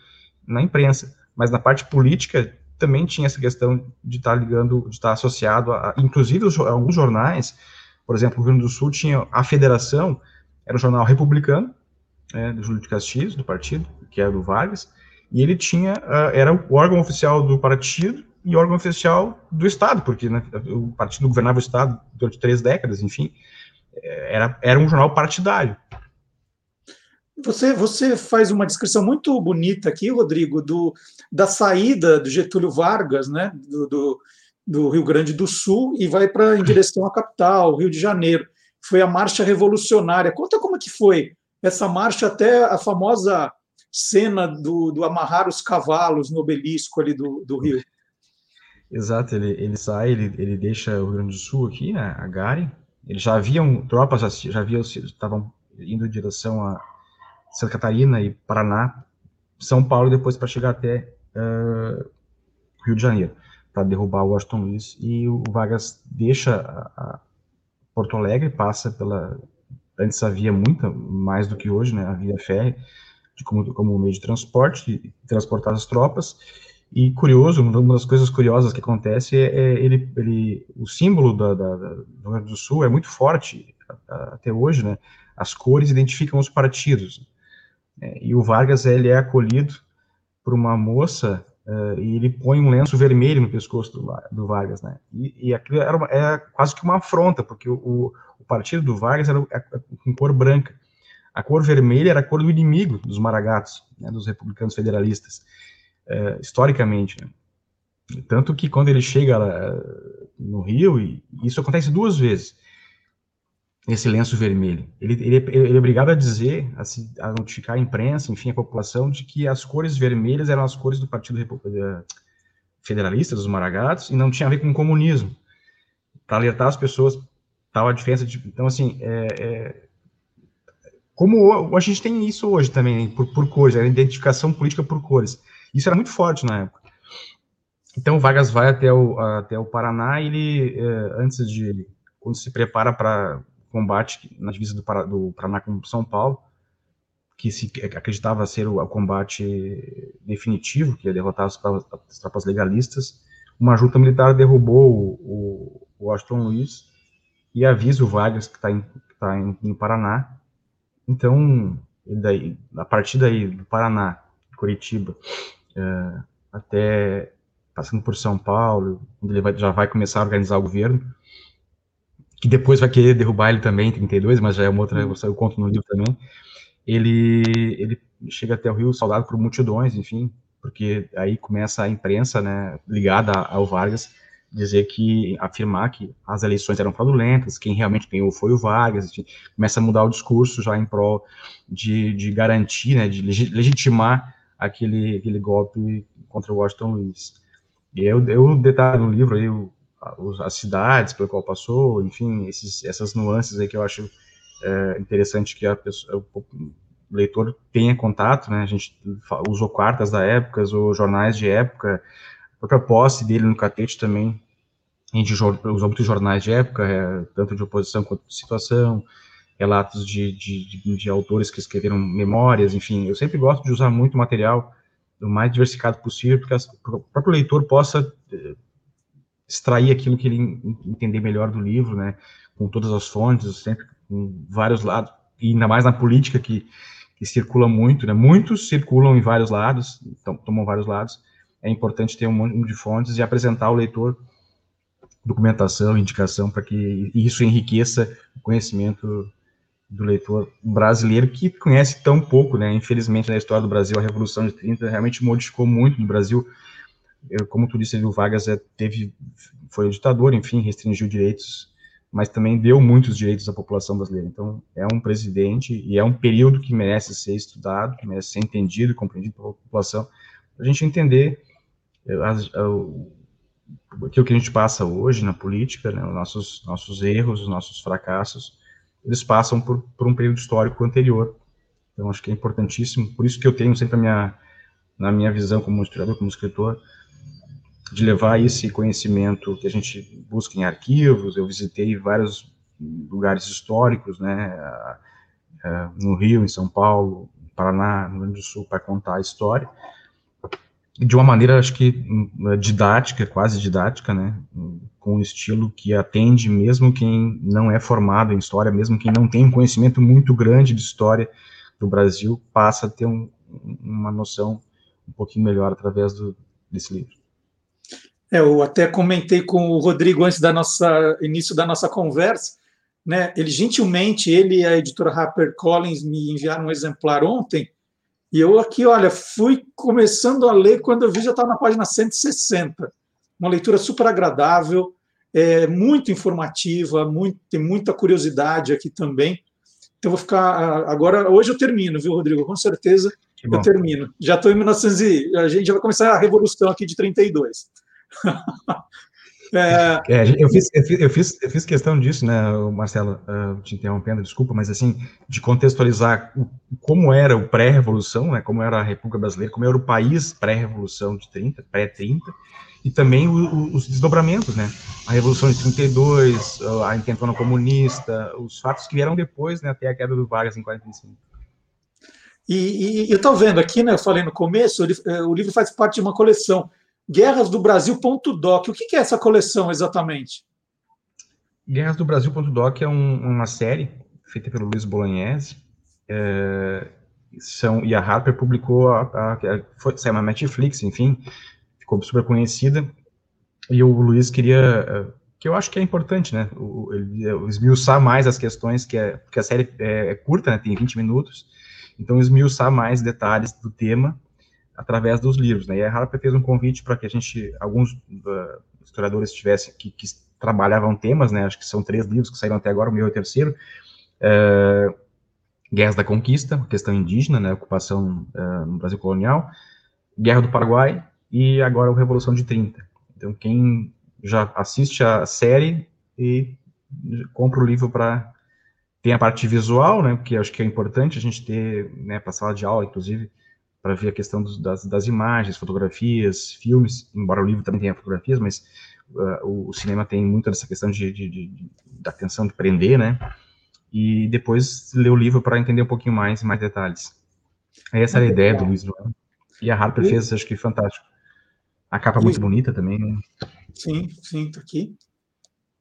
na imprensa, mas na parte política também tinha essa questão de estar ligando, de estar associado a, inclusive os, alguns jornais, por exemplo, o Rio Grande do Sul tinha a Federação, era um jornal republicano, né, do Júlio de Castilhos, do partido, que era do Vargas, e ele tinha, uh, era o órgão oficial do partido e órgão oficial do Estado, porque né, o partido governava o Estado durante três décadas, enfim, era, era um jornal partidário. Você, você faz uma descrição muito bonita aqui, Rodrigo, do, da saída do Getúlio Vargas, né, do, do, do Rio Grande do Sul, e vai para em direção à capital, Rio de Janeiro. Foi a marcha revolucionária. Conta como que foi essa marcha até a famosa cena do, do amarrar os cavalos no obelisco ali do, do Rio. Exato, ele, ele sai, ele, ele deixa o Rio Grande do Sul aqui, né, a Gare, eles já haviam tropas, já haviam, estavam indo em direção a Santa Catarina e Paraná, São Paulo, depois para chegar até uh, Rio de Janeiro, para derrubar o Washington Luiz. E o Vargas deixa a, a Porto Alegre, passa pela. Antes havia muita, mais do que hoje, né? Havia ferry de como, como meio de transporte, transportar as tropas. E curioso, uma das coisas curiosas que acontece é, é ele, ele, o símbolo da, da, da, do Rio Grande do Sul é muito forte até hoje, né? As cores identificam os partidos. É, e o Vargas ele é acolhido por uma moça uh, e ele põe um lenço vermelho no pescoço do, do Vargas, né? E, e aquilo era uma, é quase que uma afronta, porque o, o partido do Vargas era com cor branca. A cor vermelha era a cor do inimigo dos maragatos, né, dos republicanos federalistas, uh, historicamente. Né? Tanto que quando ele chega lá, no Rio, e isso acontece duas vezes, esse lenço vermelho. Ele, ele, ele é obrigado a dizer, a, a, notificar a imprensa, enfim, a população, de que as cores vermelhas eram as cores do Partido Federalista, dos Maragatos, e não tinha a ver com o comunismo. Para alertar as pessoas, tal a diferença de. Então, assim, é, é, como a gente tem isso hoje também, por, por cores, a identificação política por cores. Isso era muito forte na época. Então, Vargas vai até o, até o Paraná e ele, é, antes de. Quando se prepara para combate na divisa do, do Paraná com São Paulo, que se acreditava ser o, o combate definitivo, que ia derrotar as, as tropas legalistas, uma junta militar derrubou o, o Washington Luiz e avisa o Vargas que está tá no Paraná. Então, daí, a partir daí, do Paraná, Curitiba, é, até passando por São Paulo, onde ele vai, já vai começar a organizar o governo, que depois vai querer derrubar ele também em 32, mas já é uma outra, eu conto no livro também. Ele, ele chega até o Rio saudado por multidões, enfim, porque aí começa a imprensa, né, ligada ao Vargas, dizer que, afirmar que as eleições eram fraudulentas, quem realmente ganhou foi o Vargas, começa a mudar o discurso já em prol de, de garantir, né, de legitimar aquele, aquele golpe contra o Washington Luiz. E eu, eu detalho no livro aí, as cidades pelo qual passou, enfim, esses, essas nuances aí que eu acho é, interessante que pessoa, o leitor tenha contato, né? A gente usou cartas da época, usou jornais de época, a própria posse dele no catete também, a gente usou muitos jornais de época, é, tanto de oposição quanto de situação, relatos de, de, de, autores que escreveram memórias, enfim, eu sempre gosto de usar muito material o mais diversificado possível, porque o próprio leitor possa eh, extrair aquilo que ele entender melhor do livro, né, com todas as fontes, sempre com vários lados, e ainda mais na política que, que circula muito, né, muitos circulam em vários lados, então, tomam vários lados, é importante ter um monte de fontes e apresentar ao leitor documentação, indicação, para que isso enriqueça o conhecimento do leitor brasileiro que conhece tão pouco, né? Infelizmente, na história do Brasil, a Revolução de 30 realmente modificou muito no Brasil eu, como tu disse, o Vargas é, teve, foi ditador, enfim, restringiu direitos, mas também deu muitos direitos à população brasileira. Então, é um presidente e é um período que merece ser estudado, merece ser entendido, compreendido pela população, para a gente entender eh, as, aquilo que a gente passa hoje na política, né, os nossos, nossos erros, os nossos fracassos, eles passam por, por um período histórico anterior. Então, acho que é importantíssimo, por isso que eu tenho sempre a minha, na minha visão como historiador, como escritor, de levar esse conhecimento que a gente busca em arquivos. Eu visitei vários lugares históricos, né, no Rio, em São Paulo, Paraná, no Rio Grande do Sul, para contar a história. De uma maneira, acho que hum, didática, quase didática, né, com um estilo que atende mesmo quem não é formado em história, mesmo quem não tem um conhecimento muito grande de história do Brasil, passa a ter um, uma noção um pouquinho melhor através do, desse livro. É, eu até comentei com o Rodrigo antes da nossa início da nossa conversa, né? Ele gentilmente, ele e a editora HarperCollins me enviaram um exemplar ontem, e eu aqui, olha, fui começando a ler quando eu vi já estava na página 160. Uma leitura super agradável, é, muito informativa, muito, tem muita curiosidade aqui também. Então vou ficar agora hoje eu termino, viu, Rodrigo? Com certeza eu termino. Já estou em 1900 e a gente já vai começar a revolução aqui de 32. É... É, eu, fiz, eu, fiz, eu, fiz, eu, fiz, questão disso, né, Marcelo, uh, te interrompendo, desculpa, mas assim, de contextualizar o, como era o pré-revolução, né, como era a República Brasileira, como era o país pré-revolução de 30, pré-30, e também o, o, os desdobramentos, né, a Revolução de 32, a intentona comunista, os fatos que vieram depois, né, até a queda do Vargas em 45. E, e, eu estou vendo aqui, né, eu falei no começo, eh, o livro faz parte de uma coleção Guerras do Brasil.doc. O que é essa coleção exatamente? Guerras do Brasil.doc é um, uma série feita pelo Luiz Bolognese. É, são, e a Harper publicou, a, a, a, foi, saiu na Netflix, enfim, ficou super conhecida. E o Luiz queria, é, que eu acho que é importante, né, o, ele, esmiuçar mais as questões, que é, porque a série é, é curta, né, tem 20 minutos, então esmiuçar mais detalhes do tema através dos livros, né? E a Harper fez um convite para que a gente, alguns uh, historiadores tivessem, que, que, trabalhavam temas, né? Acho que são três livros que saíram até agora, o meu é o terceiro. Uh, Guerras da Conquista, questão indígena, né? Ocupação uh, no Brasil colonial. Guerra do Paraguai e agora a Revolução de 30. Então, quem já assiste a série e compra o livro para tem a parte visual, né, porque acho que é importante a gente ter, né, para sala de aula, inclusive, para ver a questão dos, das, das, imagens, fotografias, filmes, embora o livro também tenha fotografias, mas uh, o, o, cinema tem muito dessa questão de, de, de, de, da atenção de prender, né? E depois ler o livro para entender um pouquinho mais, mais detalhes. Essa era a ideia do Luiz João. E a Harper fez, acho que fantástico. A capa muito bonita também, né? Sim, sim, tá aqui.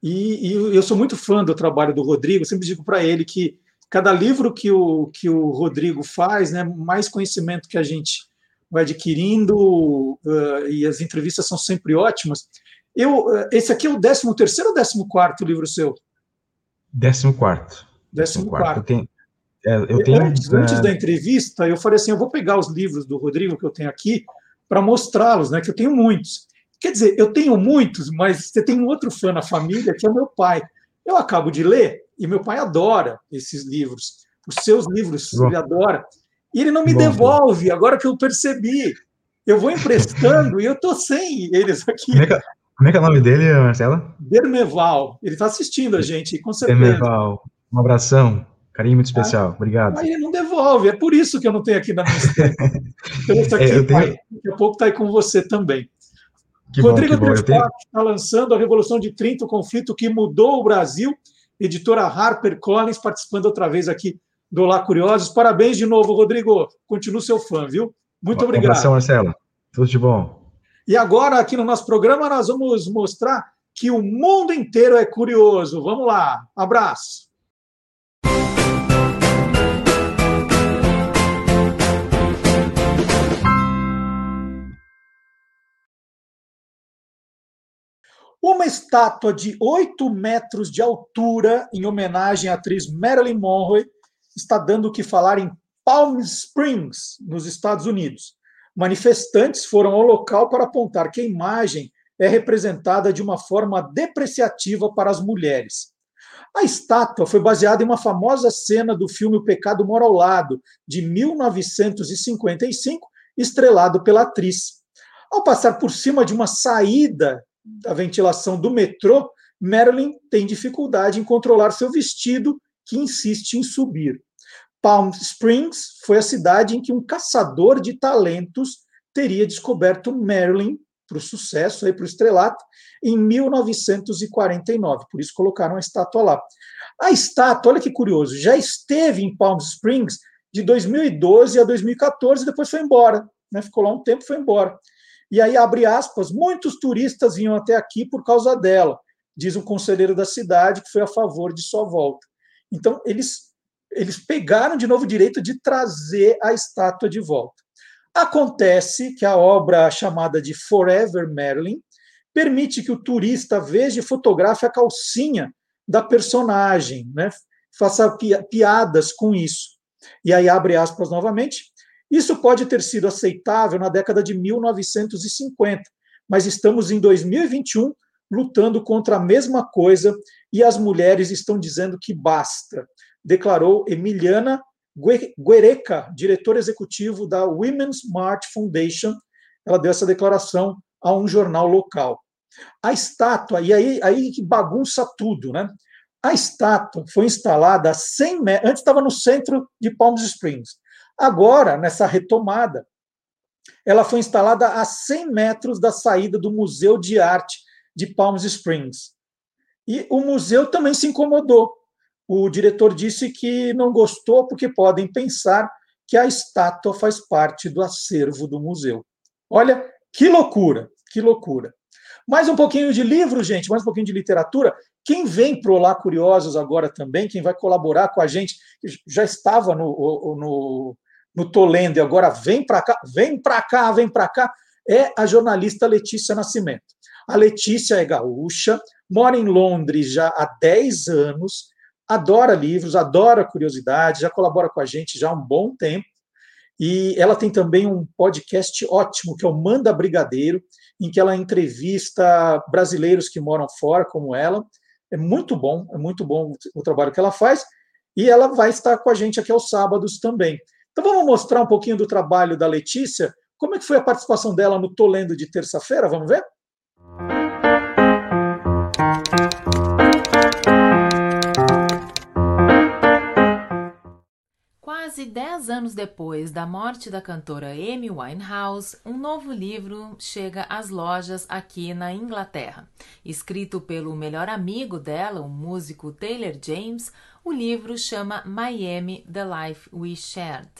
E, e, eu sou muito fã do trabalho do Rodrigo, sempre digo para ele que cada livro que o, que o Rodrigo faz, né, mais conhecimento que a gente vai adquirindo, uh, e as entrevistas são sempre ótimas. Eu, uh, esse aqui é o 13 ou 14 livro seu? 14. 14. Eu tenho, é, eu tenho, antes, antes da entrevista, eu falei assim: eu vou pegar os livros do Rodrigo que eu tenho aqui para mostrá-los, né? Que eu tenho muitos. Quer dizer, eu tenho muitos, mas você tem um outro fã na família que é meu pai. Eu acabo de ler e meu pai adora esses livros, os seus livros, Bom. ele adora. E ele não me Bom, devolve, agora que eu percebi. Eu vou emprestando e eu estou sem eles aqui. Como é, que, é, como é, que é o nome dele, Marcela? Bermeval. Ele está assistindo a gente, com certeza. Bermeval. Um abração. Carinho muito especial. Ah, Obrigado. Mas ele não devolve. É por isso que eu não tenho aqui na minha estante. Então, isso aqui, é, tenho... pai, daqui a pouco está aí com você também. Que Rodrigo bom, está tenho... lançando a Revolução de 30, o conflito que mudou o Brasil editora Harper Collins, participando outra vez aqui do Olá Curiosos. Parabéns de novo, Rodrigo. Continuo seu fã, viu? Muito obrigado. Um abração, Marcelo. Tudo de bom. E agora, aqui no nosso programa, nós vamos mostrar que o mundo inteiro é curioso. Vamos lá. Abraço. Uma estátua de 8 metros de altura, em homenagem à atriz Marilyn Monroe, está dando o que falar em Palm Springs, nos Estados Unidos. Manifestantes foram ao local para apontar que a imagem é representada de uma forma depreciativa para as mulheres. A estátua foi baseada em uma famosa cena do filme O Pecado Mora ao Lado, de 1955, estrelado pela atriz. Ao passar por cima de uma saída da ventilação do metrô, Marilyn tem dificuldade em controlar seu vestido, que insiste em subir. Palm Springs foi a cidade em que um caçador de talentos teria descoberto Marilyn para o sucesso, para o estrelato, em 1949. Por isso colocaram a estátua lá. A estátua, olha que curioso, já esteve em Palm Springs de 2012 a 2014, depois foi embora. Né? Ficou lá um tempo foi embora. E aí, abre aspas, muitos turistas vinham até aqui por causa dela, diz um conselheiro da cidade que foi a favor de sua volta. Então, eles, eles pegaram de novo o direito de trazer a estátua de volta. Acontece que a obra chamada de Forever Marilyn permite que o turista veja e fotografe a calcinha da personagem, né? faça piadas com isso. E aí abre aspas novamente. Isso pode ter sido aceitável na década de 1950, mas estamos em 2021 lutando contra a mesma coisa e as mulheres estão dizendo que basta, declarou Emiliana Guereca, diretor executivo da Women's March Foundation. Ela deu essa declaração a um jornal local. A estátua, e aí, aí que bagunça tudo, né? A estátua foi instalada a 100 metros, antes estava no centro de Palm Springs. Agora, nessa retomada, ela foi instalada a 100 metros da saída do Museu de Arte de Palm Springs. E o museu também se incomodou. O diretor disse que não gostou porque podem pensar que a estátua faz parte do acervo do museu. Olha que loucura, que loucura. Mais um pouquinho de livro, gente, mais um pouquinho de literatura. Quem vem para Olá Curiosos agora também, quem vai colaborar com a gente, já estava no, no, no Tolendo e agora vem para cá, vem para cá, vem para cá, é a jornalista Letícia Nascimento. A Letícia é gaúcha, mora em Londres já há 10 anos, adora livros, adora curiosidade, já colabora com a gente já há um bom tempo. E ela tem também um podcast ótimo, que é o Manda Brigadeiro, em que ela entrevista brasileiros que moram fora, como ela. É muito bom, é muito bom o trabalho que ela faz. E ela vai estar com a gente aqui aos sábados também. Então vamos mostrar um pouquinho do trabalho da Letícia. Como é que foi a participação dela no Tolendo de terça-feira? Vamos ver? Quase dez anos depois da morte da cantora Amy Winehouse, um novo livro chega às lojas aqui na Inglaterra. Escrito pelo melhor amigo dela, o músico Taylor James, o livro chama Miami: The Life We Shared.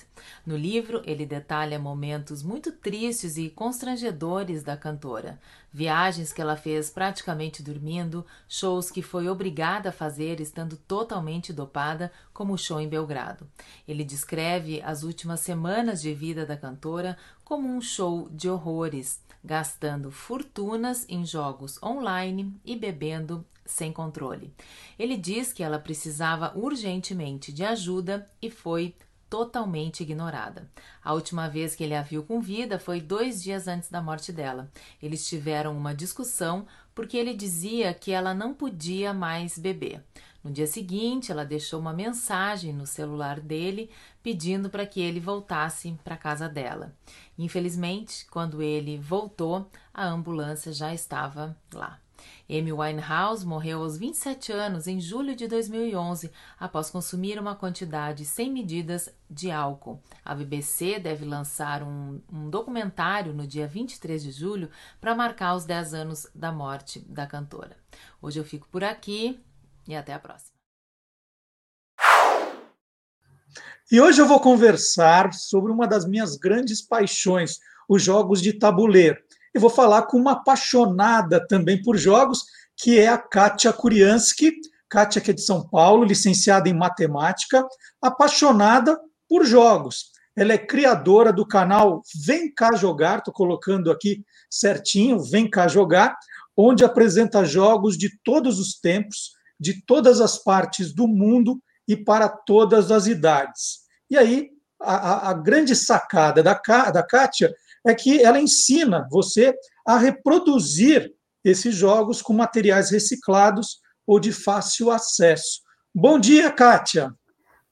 No livro, ele detalha momentos muito tristes e constrangedores da cantora, viagens que ela fez praticamente dormindo, shows que foi obrigada a fazer estando totalmente dopada, como o show em Belgrado. Ele descreve as últimas semanas de vida da cantora como um show de horrores, gastando fortunas em jogos online e bebendo sem controle. Ele diz que ela precisava urgentemente de ajuda e foi totalmente ignorada. A última vez que ele a viu com vida foi dois dias antes da morte dela. Eles tiveram uma discussão porque ele dizia que ela não podia mais beber. No dia seguinte, ela deixou uma mensagem no celular dele pedindo para que ele voltasse para casa dela. Infelizmente, quando ele voltou, a ambulância já estava lá. Amy Winehouse morreu aos 27 anos em julho de 2011 após consumir uma quantidade sem medidas de álcool. A BBC deve lançar um, um documentário no dia 23 de julho para marcar os 10 anos da morte da cantora. Hoje eu fico por aqui e até a próxima. E hoje eu vou conversar sobre uma das minhas grandes paixões, os jogos de tabuleiro e vou falar com uma apaixonada também por jogos, que é a Kátia Kuriansky. Kátia, que é de São Paulo, licenciada em matemática, apaixonada por jogos. Ela é criadora do canal Vem Cá Jogar, estou colocando aqui certinho, Vem Cá Jogar, onde apresenta jogos de todos os tempos, de todas as partes do mundo e para todas as idades. E aí, a, a grande sacada da, da Kátia é que ela ensina você a reproduzir esses jogos com materiais reciclados ou de fácil acesso. Bom dia, Kátia.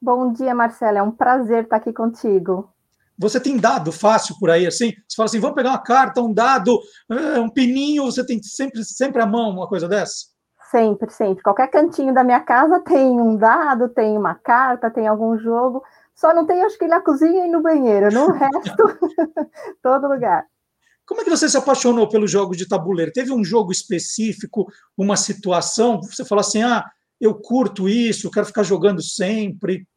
Bom dia, Marcela. É um prazer estar aqui contigo. Você tem dado fácil por aí, assim? Você fala assim, vamos pegar uma carta, um dado, eh, um pininho, você tem sempre, sempre à mão uma coisa dessa? Sempre, sempre. Qualquer cantinho da minha casa tem um dado, tem uma carta, tem algum jogo. Só não tem, acho que na cozinha e no banheiro. No resto, todo lugar. Como é que você se apaixonou pelos jogos de tabuleiro? Teve um jogo específico, uma situação? Você falou assim: ah, eu curto isso, quero ficar jogando sempre.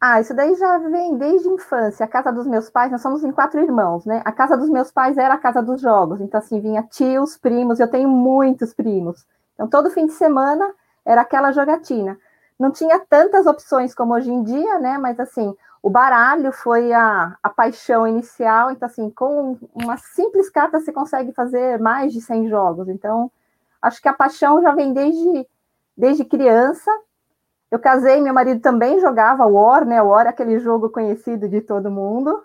Ah, isso daí já vem desde a infância. A casa dos meus pais, nós somos em quatro irmãos, né? A casa dos meus pais era a casa dos jogos. Então, assim, vinha tios, primos, eu tenho muitos primos. Então, todo fim de semana era aquela jogatina não tinha tantas opções como hoje em dia, né? Mas assim, o baralho foi a, a paixão inicial. Então, assim, com uma simples carta você consegue fazer mais de 100 jogos. Então, acho que a paixão já vem desde, desde criança. Eu casei, meu marido também jogava War, né? War é aquele jogo conhecido de todo mundo.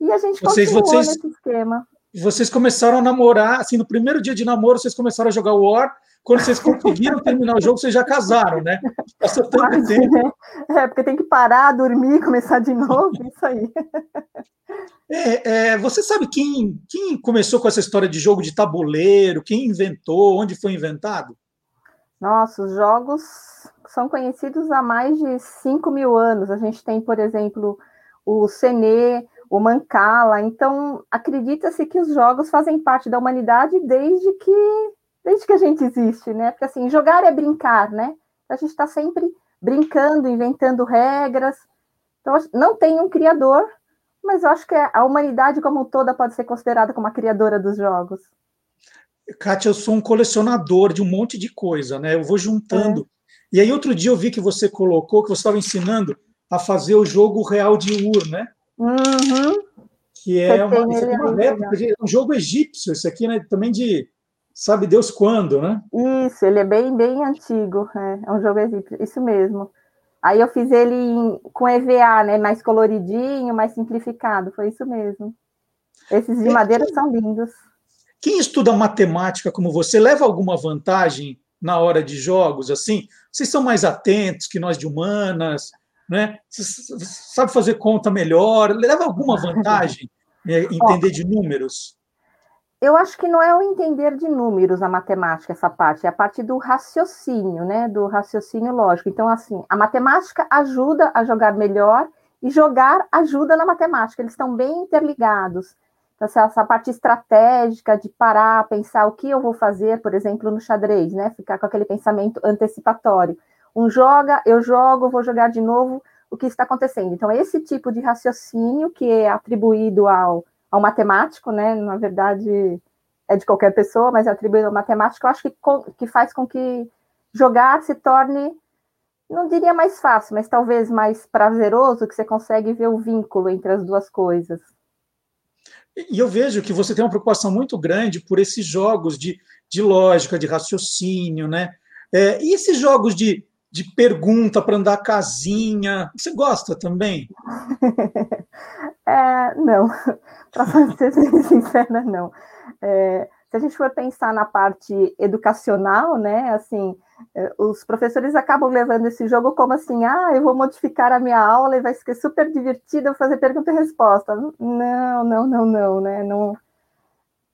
E a gente vocês, continuou vocês, nesse esquema. vocês começaram a namorar, assim, no primeiro dia de namoro, vocês começaram a jogar War, quando vocês conseguiram terminar o jogo, vocês já casaram, né? Passou tanto tempo. É, porque tem que parar, dormir, começar de novo, isso aí. É, é, você sabe quem, quem começou com essa história de jogo de tabuleiro, quem inventou, onde foi inventado? Nossa, os jogos são conhecidos há mais de 5 mil anos. A gente tem, por exemplo, o Senê, o Mancala. Então, acredita-se que os jogos fazem parte da humanidade desde que desde que a gente existe, né? Porque assim, jogar é brincar, né? A gente está sempre brincando, inventando regras. Então, não tem um criador, mas eu acho que a humanidade como toda pode ser considerada como a criadora dos jogos. Kátia, eu sou um colecionador de um monte de coisa, né? Eu vou juntando. É. E aí, outro dia eu vi que você colocou, que você estava ensinando a fazer o jogo real de Ur, né? Uhum. Que é uma, uma réplica, um jogo egípcio, isso aqui, né? Também de sabe Deus quando, né? Isso, ele é bem, bem antigo, é, é um jogo egípcio, isso mesmo. Aí eu fiz ele em, com EVA, né? Mais coloridinho, mais simplificado, foi isso mesmo. Esses de madeira são lindos. Quem estuda matemática como você leva alguma vantagem na hora de jogos, assim? Vocês são mais atentos que nós de humanas, né? sabe fazer conta melhor? Leva alguma vantagem é, entender de números? Eu acho que não é o entender de números a matemática, essa parte, é a parte do raciocínio, né? Do raciocínio lógico. Então, assim, a matemática ajuda a jogar melhor e jogar ajuda na matemática, eles estão bem interligados. Então, essa parte estratégica de parar, pensar o que eu vou fazer, por exemplo, no xadrez, né? Ficar com aquele pensamento antecipatório. Um joga, eu jogo, vou jogar de novo, o que está acontecendo. Então, esse tipo de raciocínio que é atribuído ao ao matemático, né? Na verdade, é de qualquer pessoa, mas é atribuído ao matemático, eu acho que, que faz com que jogar se torne, não diria mais fácil, mas talvez mais prazeroso, que você consegue ver o vínculo entre as duas coisas. E eu vejo que você tem uma preocupação muito grande por esses jogos de, de lógica, de raciocínio, né? É, e esses jogos de, de pergunta para andar casinha, você gosta também? é, não, para ser sincera, não. É, se a gente for pensar na parte educacional, né, assim, é, os professores acabam levando esse jogo como assim, ah, eu vou modificar a minha aula e vai ser super divertido fazer pergunta e resposta. Não, não, não, não, né, não,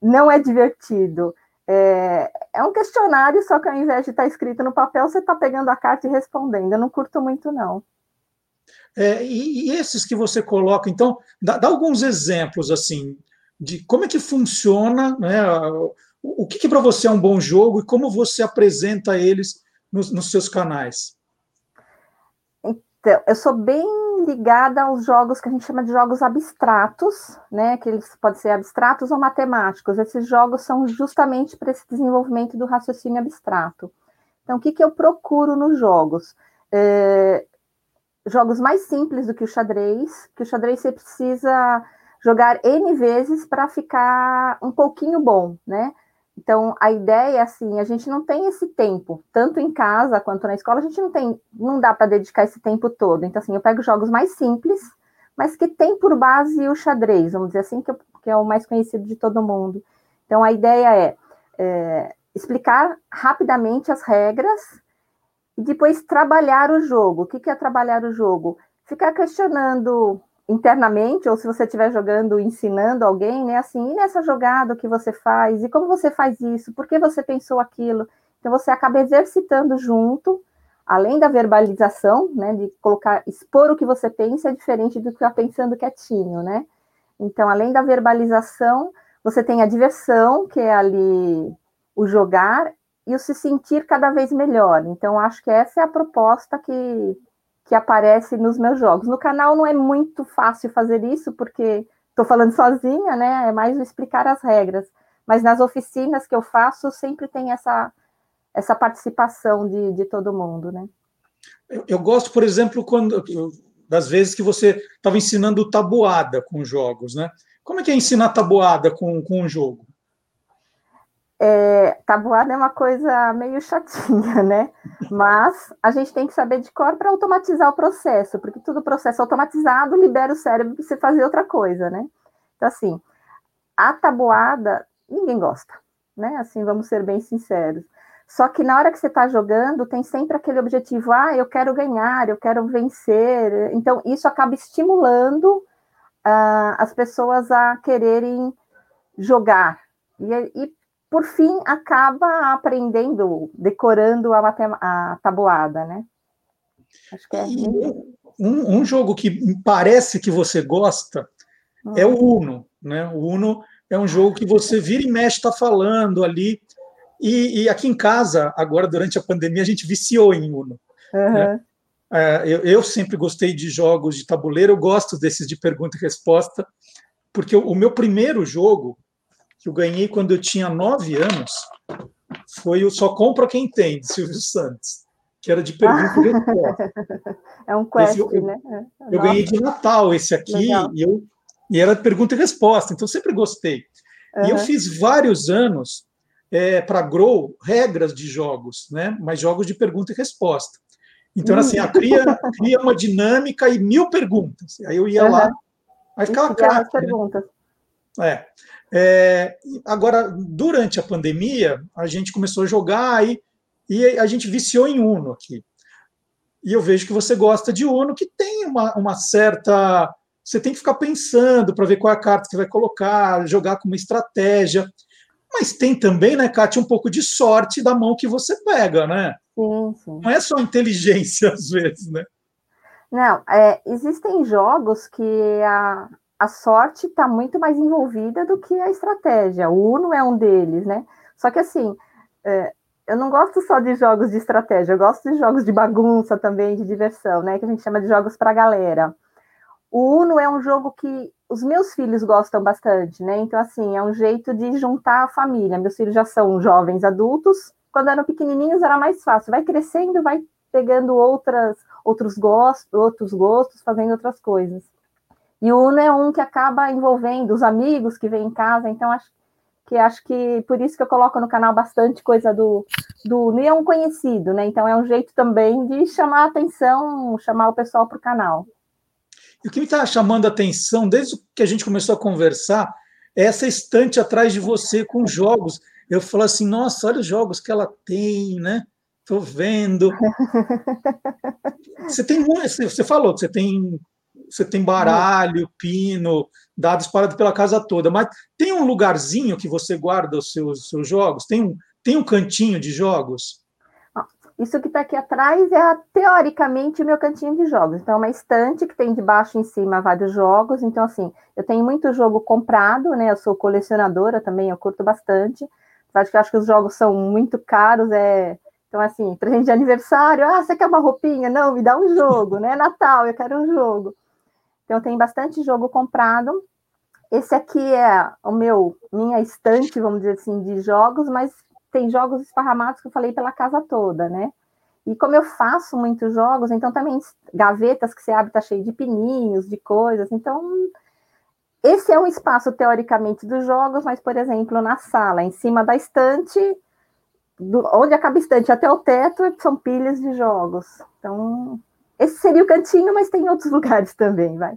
não é divertido. É, é um questionário, só que ao invés de estar escrito no papel, você está pegando a carta e respondendo. Eu não curto muito, não. É, e, e, esses que você coloca, então, dá, dá, alguns exemplos assim de como é que funciona, né, o, o que, que para você é um bom jogo e como você apresenta eles nos, nos seus canais. Então, eu sou bem ligada aos jogos que a gente chama de jogos abstratos, né? Que eles podem ser abstratos ou matemáticos. Esses jogos são justamente para esse desenvolvimento do raciocínio abstrato. Então, o que, que eu procuro nos jogos? É, jogos mais simples do que o xadrez, que o xadrez você precisa jogar N vezes para ficar um pouquinho bom, né? Então, a ideia é assim, a gente não tem esse tempo, tanto em casa quanto na escola, a gente não tem, não dá para dedicar esse tempo todo. Então, assim, eu pego jogos mais simples, mas que tem por base o xadrez, vamos dizer assim, que, que é o mais conhecido de todo mundo. Então, a ideia é, é explicar rapidamente as regras e depois trabalhar o jogo. O que é trabalhar o jogo? Ficar questionando internamente, ou se você estiver jogando, ensinando alguém, né? Assim, e nessa jogada o que você faz? E como você faz isso? Por que você pensou aquilo? Então você acaba exercitando junto, além da verbalização, né? De colocar, expor o que você pensa é diferente do que está pensando quietinho, né? Então, além da verbalização, você tem a diversão, que é ali o jogar, e o se sentir cada vez melhor. Então, acho que essa é a proposta que, que aparece nos meus jogos. No canal não é muito fácil fazer isso, porque estou falando sozinha, né? É mais explicar as regras. Mas nas oficinas que eu faço, sempre tem essa, essa participação de, de todo mundo, né? Eu, eu gosto, por exemplo, quando das vezes que você estava ensinando tabuada com jogos, né? Como é que é ensinar tabuada com, com um jogo? É, tabuada é uma coisa meio chatinha, né? Mas a gente tem que saber de cor para automatizar o processo, porque todo processo automatizado libera o cérebro para você fazer outra coisa, né? Então, assim, a tabuada, ninguém gosta, né? Assim, vamos ser bem sinceros. Só que na hora que você está jogando, tem sempre aquele objetivo, ah, eu quero ganhar, eu quero vencer. Então, isso acaba estimulando uh, as pessoas a quererem jogar. E, e, por fim, acaba aprendendo, decorando a, a tabuada, né? Acho que é. Um, um jogo que parece que você gosta hum. é o Uno, né? O Uno é um jogo que você vira e mexe, está falando ali. E, e, aqui em casa, agora durante a pandemia, a gente viciou em Uno. Uhum. Né? É, eu, eu, sempre gostei de jogos de tabuleiro, eu gosto desses de pergunta e resposta, porque o, o meu primeiro jogo, que eu ganhei quando eu tinha nove anos, foi o Só Compra Quem Tem, de Silvio Santos, que era de pergunta e resposta. É um quest, eu, né? Eu ganhei de Natal esse aqui, e, eu, e era pergunta e resposta, então sempre gostei. Uhum. E eu fiz vários anos é, para Grow regras de jogos, né? mas jogos de pergunta e resposta. Então, assim, a cria, cria uma dinâmica e mil perguntas. Aí eu ia uhum. lá, aí ficava craque. Né? perguntas. É. é. Agora, durante a pandemia, a gente começou a jogar e, e a gente viciou em Uno aqui. E eu vejo que você gosta de Uno, que tem uma, uma certa. Você tem que ficar pensando para ver qual é a carta que vai colocar, jogar com uma estratégia. Mas tem também, né, Kátia, um pouco de sorte da mão que você pega, né? Sim, sim. Não é só inteligência, às vezes, né? Não, é, existem jogos que a, a sorte está muito mais envolvida do que a estratégia. O Uno é um deles, né? Só que assim, é, eu não gosto só de jogos de estratégia, eu gosto de jogos de bagunça também, de diversão, né? Que a gente chama de jogos para galera. O Uno é um jogo que os meus filhos gostam bastante, né? Então, assim, é um jeito de juntar a família. Meus filhos já são jovens adultos, quando eram pequenininhos era mais fácil. Vai crescendo, vai pegando outras, outros gostos, outros gostos, fazendo outras coisas. E o Uno é um que acaba envolvendo os amigos que vêm em casa, então acho que acho que por isso que eu coloco no canal bastante coisa do, do Uno. E é um conhecido, né? Então é um jeito também de chamar a atenção, chamar o pessoal para o canal. E o que me está chamando a atenção, desde que a gente começou a conversar, é essa estante atrás de você com jogos eu falo assim, nossa, olha os jogos que ela tem, né? Estou vendo. Você tem você falou que você tem você tem baralho, pino, dados espalhados pela casa toda, mas tem um lugarzinho que você guarda os seus, seus jogos? Tem um, tem um cantinho de jogos? Isso que está aqui atrás é, teoricamente, o meu cantinho de jogos. Então, é uma estante que tem de baixo em cima vários jogos. Então, assim, eu tenho muito jogo comprado, né? Eu sou colecionadora também, eu curto bastante. Acho que acho que os jogos são muito caros, é. Então, assim, presente de aniversário, ah, você quer uma roupinha? Não, me dá um jogo, né? Natal, eu quero um jogo. Então, tem bastante jogo comprado. Esse aqui é o meu, minha estante, vamos dizer assim, de jogos, mas tem jogos esparramados que eu falei pela casa toda, né? E como eu faço muitos jogos, então também gavetas que você abre tá cheio de pininhos, de coisas. Então, esse é um espaço, teoricamente, dos jogos, mas, por exemplo, na sala, em cima da estante, do, onde acaba a estante até o teto, são pilhas de jogos. Então, esse seria o cantinho, mas tem outros lugares também, vai.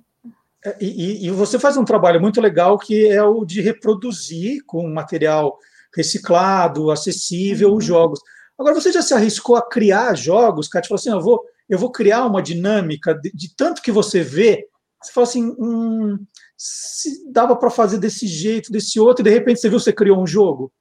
É, e, e, você faz um trabalho muito legal que é o de reproduzir com material reciclado, acessível, uhum. os jogos. Agora, você já se arriscou a criar jogos, Kátia? Falou assim, eu vou, eu vou criar uma dinâmica de, de tanto que você vê, você fala assim, hum, se dava para fazer desse jeito, desse outro, e de repente você viu, você criou um jogo?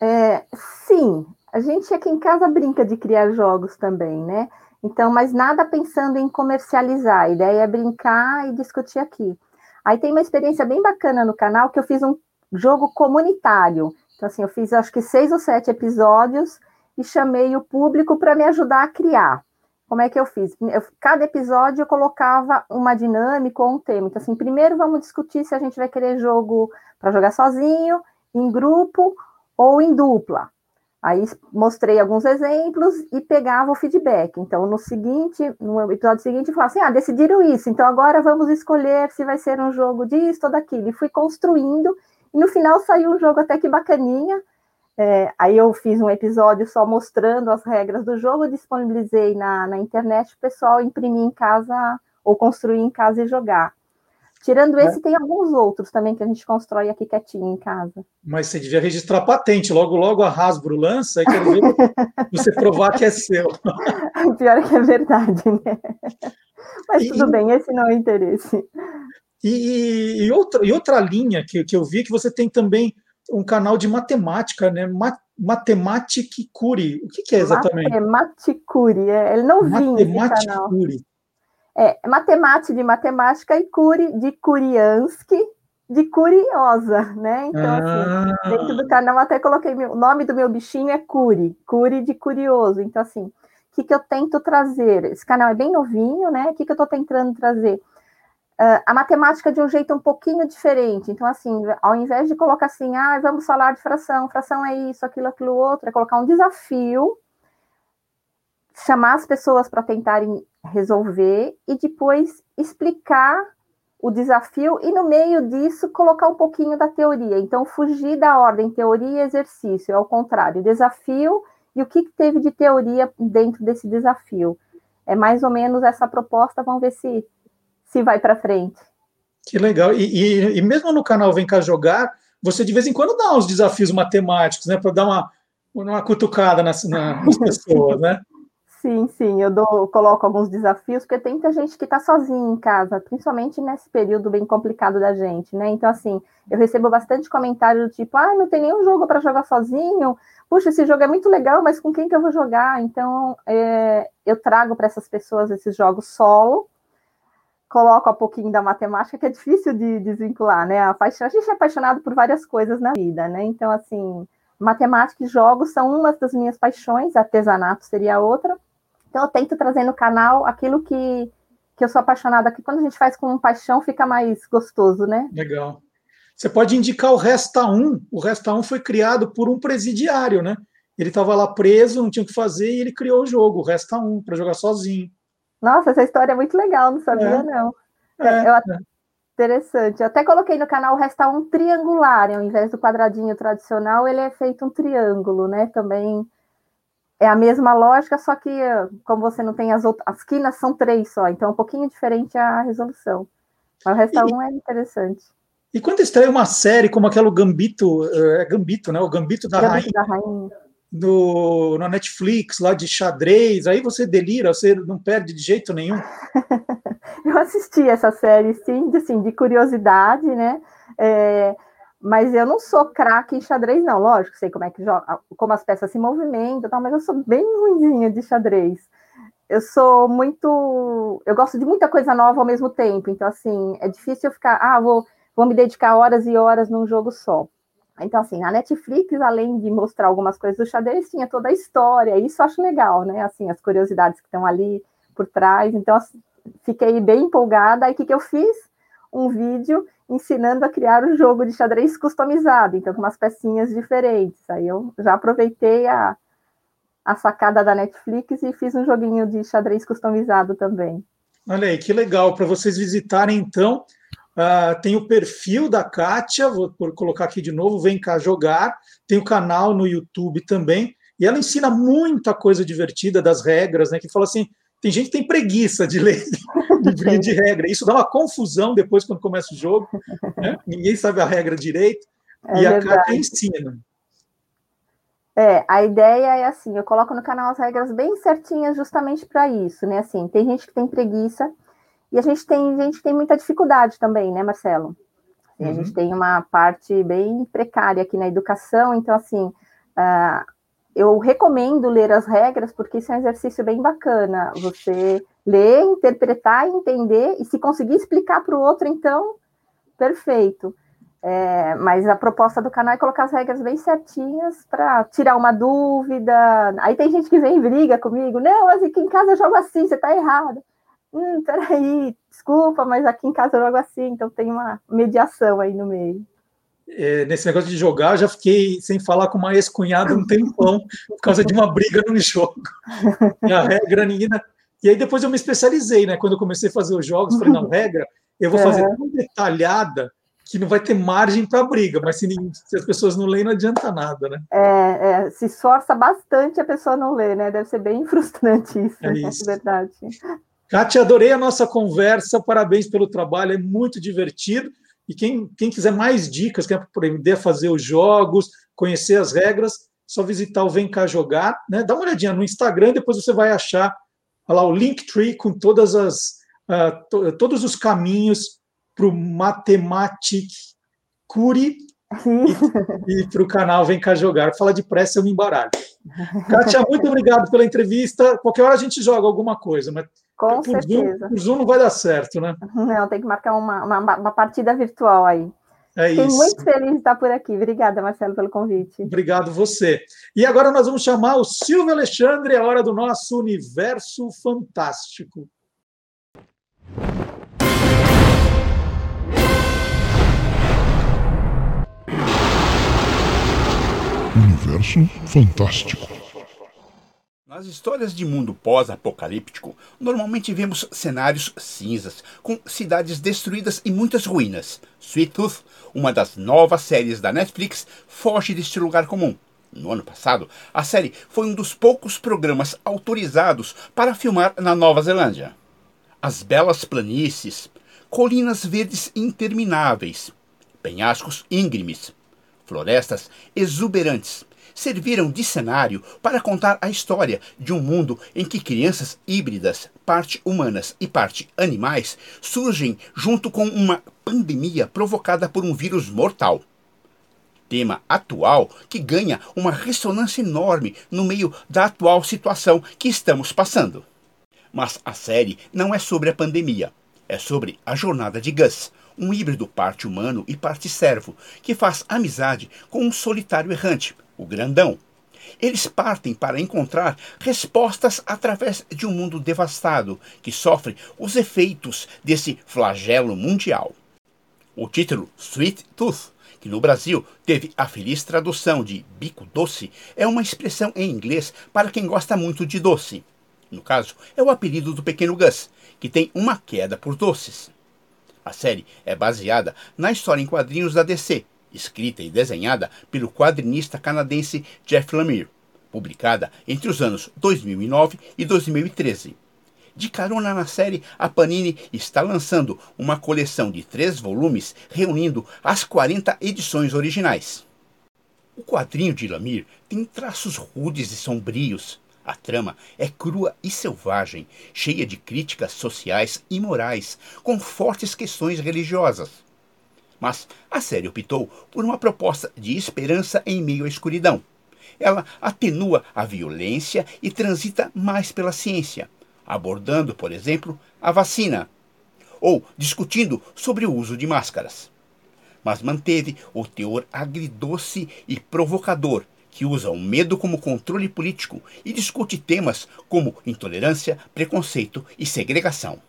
É, sim, a gente aqui em casa brinca de criar jogos também, né? Então, mas nada pensando em comercializar, a ideia é brincar e discutir aqui. Aí tem uma experiência bem bacana no canal que eu fiz um jogo comunitário. Então, assim, eu fiz acho que seis ou sete episódios e chamei o público para me ajudar a criar. Como é que eu fiz? Eu, cada episódio eu colocava uma dinâmica ou um tema. Então, assim, primeiro vamos discutir se a gente vai querer jogo para jogar sozinho, em grupo ou em dupla. Aí mostrei alguns exemplos e pegava o feedback. Então, no seguinte, no episódio seguinte, eu falava assim: ah, decidiram isso, então agora vamos escolher se vai ser um jogo disso ou daquilo. E fui construindo, e no final saiu um jogo até que bacaninha. É, aí eu fiz um episódio só mostrando as regras do jogo, disponibilizei na, na internet o pessoal imprimir em casa ou construir em casa e jogar. Tirando esse, é. tem alguns outros também que a gente constrói aqui quietinho em casa. Mas você devia registrar patente. Logo, logo a Hasbro lança e quero ver você provar que é seu. Pior que é verdade, né? Mas e, tudo bem, esse não é o interesse. E, e, outra, e outra linha que, que eu vi que você tem também um canal de matemática, né? Matematicuri. O que, que é exatamente? Matematicuri. É, ele não vinha esse canal. É, matemática de matemática e curi de Curiansky, de curiosa, né? Então, assim, ah. assim, dentro do canal até coloquei o nome do meu bichinho é Curi, Curi de curioso. Então, assim, o que, que eu tento trazer? Esse canal é bem novinho, né? O que, que eu estou tentando trazer? Uh, a matemática de um jeito um pouquinho diferente. Então, assim, ao invés de colocar assim, ah, vamos falar de fração, fração é isso, aquilo, aquilo outro, é colocar um desafio, chamar as pessoas para tentarem resolver e depois explicar o desafio e no meio disso colocar um pouquinho da teoria. Então, fugir da ordem teoria e exercício, é o contrário, desafio e o que teve de teoria dentro desse desafio. É mais ou menos essa proposta, vamos ver se, se vai para frente. Que legal. E, e, e, mesmo no canal Vem Cá Jogar, você de vez em quando dá uns desafios matemáticos, né? Para dar uma, uma cutucada nas, nas pessoas, né? Sim, sim, eu dou, coloco alguns desafios, porque tem muita gente que está sozinha em casa, principalmente nesse período bem complicado da gente, né? Então, assim, eu recebo bastante comentário do tipo, ah, não tem nenhum jogo para jogar sozinho, puxa, esse jogo é muito legal, mas com quem que eu vou jogar? Então, é, eu trago para essas pessoas esses jogos solo, coloco um pouquinho da matemática, que é difícil de desvincular, né? A, paixão, a gente é apaixonado por várias coisas na vida, né? Então, assim, matemática e jogos são uma das minhas paixões, artesanato seria outra, então, eu tento trazer no canal aquilo que, que eu sou apaixonada, que quando a gente faz com paixão fica mais gostoso, né? Legal. Você pode indicar o Resta 1. O Resta 1 foi criado por um presidiário, né? Ele estava lá preso, não tinha o que fazer, e ele criou o jogo, o Resta 1, para jogar sozinho. Nossa, essa história é muito legal, não sabia, é. não. É, eu, é. Interessante. Eu até coloquei no canal o Resta 1 triangular, ao invés do quadradinho tradicional, ele é feito um triângulo, né? Também é a mesma lógica, só que como você não tem as outras, as quinas são três só, então é um pouquinho diferente a resolução. Mas o resto e, um é interessante. E quando estreia uma série como aquela Gambito, eh, é Gambito, né? O Gambito da Gambito Rainha. Da Rainha. No, no Netflix, lá de xadrez, aí você delira, você não perde de jeito nenhum. eu assisti essa série, sim, de, assim, de curiosidade, né? É, mas eu não sou craque em xadrez, não. Lógico, sei como é que joga, como as peças se movimentam, tal, mas eu sou bem ruimzinha de xadrez. Eu sou muito. Eu gosto de muita coisa nova ao mesmo tempo. Então, assim, é difícil eu ficar, ah, vou, vou me dedicar horas e horas num jogo só. Então, assim, a Netflix, além de mostrar algumas coisas do xadrez, tinha toda a história. Isso eu acho legal, né? Assim, as curiosidades que estão ali por trás. Então, assim, fiquei bem empolgada. Aí, o que, que eu fiz? Um vídeo ensinando a criar um jogo de xadrez customizado, então com umas pecinhas diferentes. Aí eu já aproveitei a, a sacada da Netflix e fiz um joguinho de xadrez customizado também. Olha aí, que legal. Para vocês visitarem, então, uh, tem o perfil da Kátia, vou colocar aqui de novo, vem cá jogar. Tem o canal no YouTube também. E ela ensina muita coisa divertida das regras, né? Que fala assim: tem gente que tem preguiça de ler livrinho de regra. Isso dá uma confusão depois quando começa o jogo. Né? Ninguém sabe a regra direito. É e verdade. a Cátia ensina. É, a ideia é assim, eu coloco no canal as regras bem certinhas justamente para isso, né? Assim, tem gente que tem preguiça e a gente tem gente que tem muita dificuldade também, né, Marcelo? Uhum. A gente tem uma parte bem precária aqui na educação, então assim, uh, eu recomendo ler as regras, porque isso é um exercício bem bacana. Você ler, interpretar, entender, e se conseguir explicar para o outro, então, perfeito. É, mas a proposta do canal é colocar as regras bem certinhas para tirar uma dúvida. Aí tem gente que vem e briga comigo, não, mas aqui em casa eu jogo assim, você está errado. Hum, peraí, desculpa, mas aqui em casa eu jogo assim, então tem uma mediação aí no meio é, nesse negócio de jogar, já fiquei sem falar com uma ex-cunhada um tempão por causa de uma briga no jogo. E a regra, ninguém. E aí depois eu me especializei, né? Quando eu comecei a fazer os jogos, falei, não, regra, eu vou fazer tão detalhada que não vai ter margem para briga, mas se, se, as pessoas não leem, não adianta nada, né? É, é, se esforça bastante a pessoa não ler, né? Deve ser bem frustrante isso, é, né? isso. é verdade. Kátia, adorei a nossa conversa, parabéns pelo trabalho, é muito divertido. E quem, quem quiser mais dicas, quer aprender a fazer os jogos, conhecer as regras, só visitar o Vem Cá Jogar, né? Dá uma olhadinha no Instagram, depois você vai achar lá o Linktree com todas as, uh, to, todos os caminhos para o Matematic Curi e, e para o canal Vem Cá Jogar. Fala depressa, eu me embaralho. Kátia, muito obrigado pela entrevista. Qualquer hora a gente joga alguma coisa, mas com por certeza. Zoom, por Zoom não vai dar certo, né? Não, tem que marcar uma, uma, uma partida virtual aí. É Fiquei isso. muito feliz de estar por aqui. Obrigada, Marcelo, pelo convite. Obrigado você. E agora nós vamos chamar o Silvio Alexandre, a hora do nosso universo fantástico. Universo fantástico. Nas histórias de mundo pós-apocalíptico, normalmente vemos cenários cinzas, com cidades destruídas e muitas ruínas. Sweet Tooth, uma das novas séries da Netflix, foge deste lugar comum. No ano passado, a série foi um dos poucos programas autorizados para filmar na Nova Zelândia. As belas planícies, colinas verdes intermináveis, penhascos íngremes, florestas exuberantes serviram de cenário para contar a história de um mundo em que crianças híbridas, parte humanas e parte animais, surgem junto com uma pandemia provocada por um vírus mortal. Tema atual que ganha uma ressonância enorme no meio da atual situação que estamos passando. Mas a série não é sobre a pandemia, é sobre a jornada de Gus, um híbrido parte humano e parte servo, que faz amizade com um solitário errante, o grandão. Eles partem para encontrar respostas através de um mundo devastado que sofre os efeitos desse flagelo mundial. O título Sweet Tooth, que no Brasil teve a feliz tradução de bico doce, é uma expressão em inglês para quem gosta muito de doce. No caso, é o apelido do pequeno Gus, que tem uma queda por doces. A série é baseada na história em quadrinhos da DC, escrita e desenhada pelo quadrinista canadense Jeff Lemire, publicada entre os anos 2009 e 2013. De carona na série, a Panini está lançando uma coleção de três volumes reunindo as 40 edições originais. O quadrinho de Lamir tem traços rudes e sombrios. A trama é crua e selvagem, cheia de críticas sociais e morais, com fortes questões religiosas. Mas a série optou por uma proposta de esperança em meio à escuridão. Ela atenua a violência e transita mais pela ciência, abordando, por exemplo, a vacina, ou discutindo sobre o uso de máscaras. Mas manteve o teor agridoce e provocador que usa o medo como controle político e discute temas como intolerância, preconceito e segregação.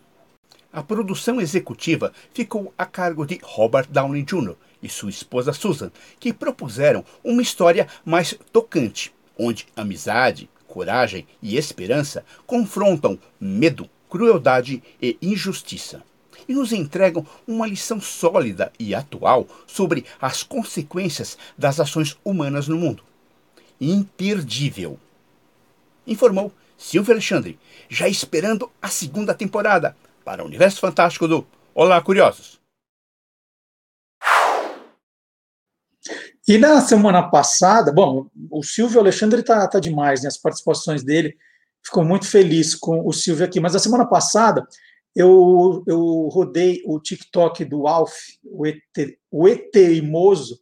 A produção executiva ficou a cargo de Robert Downey Jr. e sua esposa Susan, que propuseram uma história mais tocante, onde amizade, coragem e esperança confrontam medo, crueldade e injustiça. E nos entregam uma lição sólida e atual sobre as consequências das ações humanas no mundo. Imperdível. Informou Silvio Alexandre, já esperando a segunda temporada para o universo fantástico do Olá, Curiosos! E na semana passada, bom, o Silvio Alexandre está tá demais, né? As participações dele, ficou muito feliz com o Silvio aqui. Mas na semana passada, eu, eu rodei o TikTok do Alf, o, ET, o Eteimoso,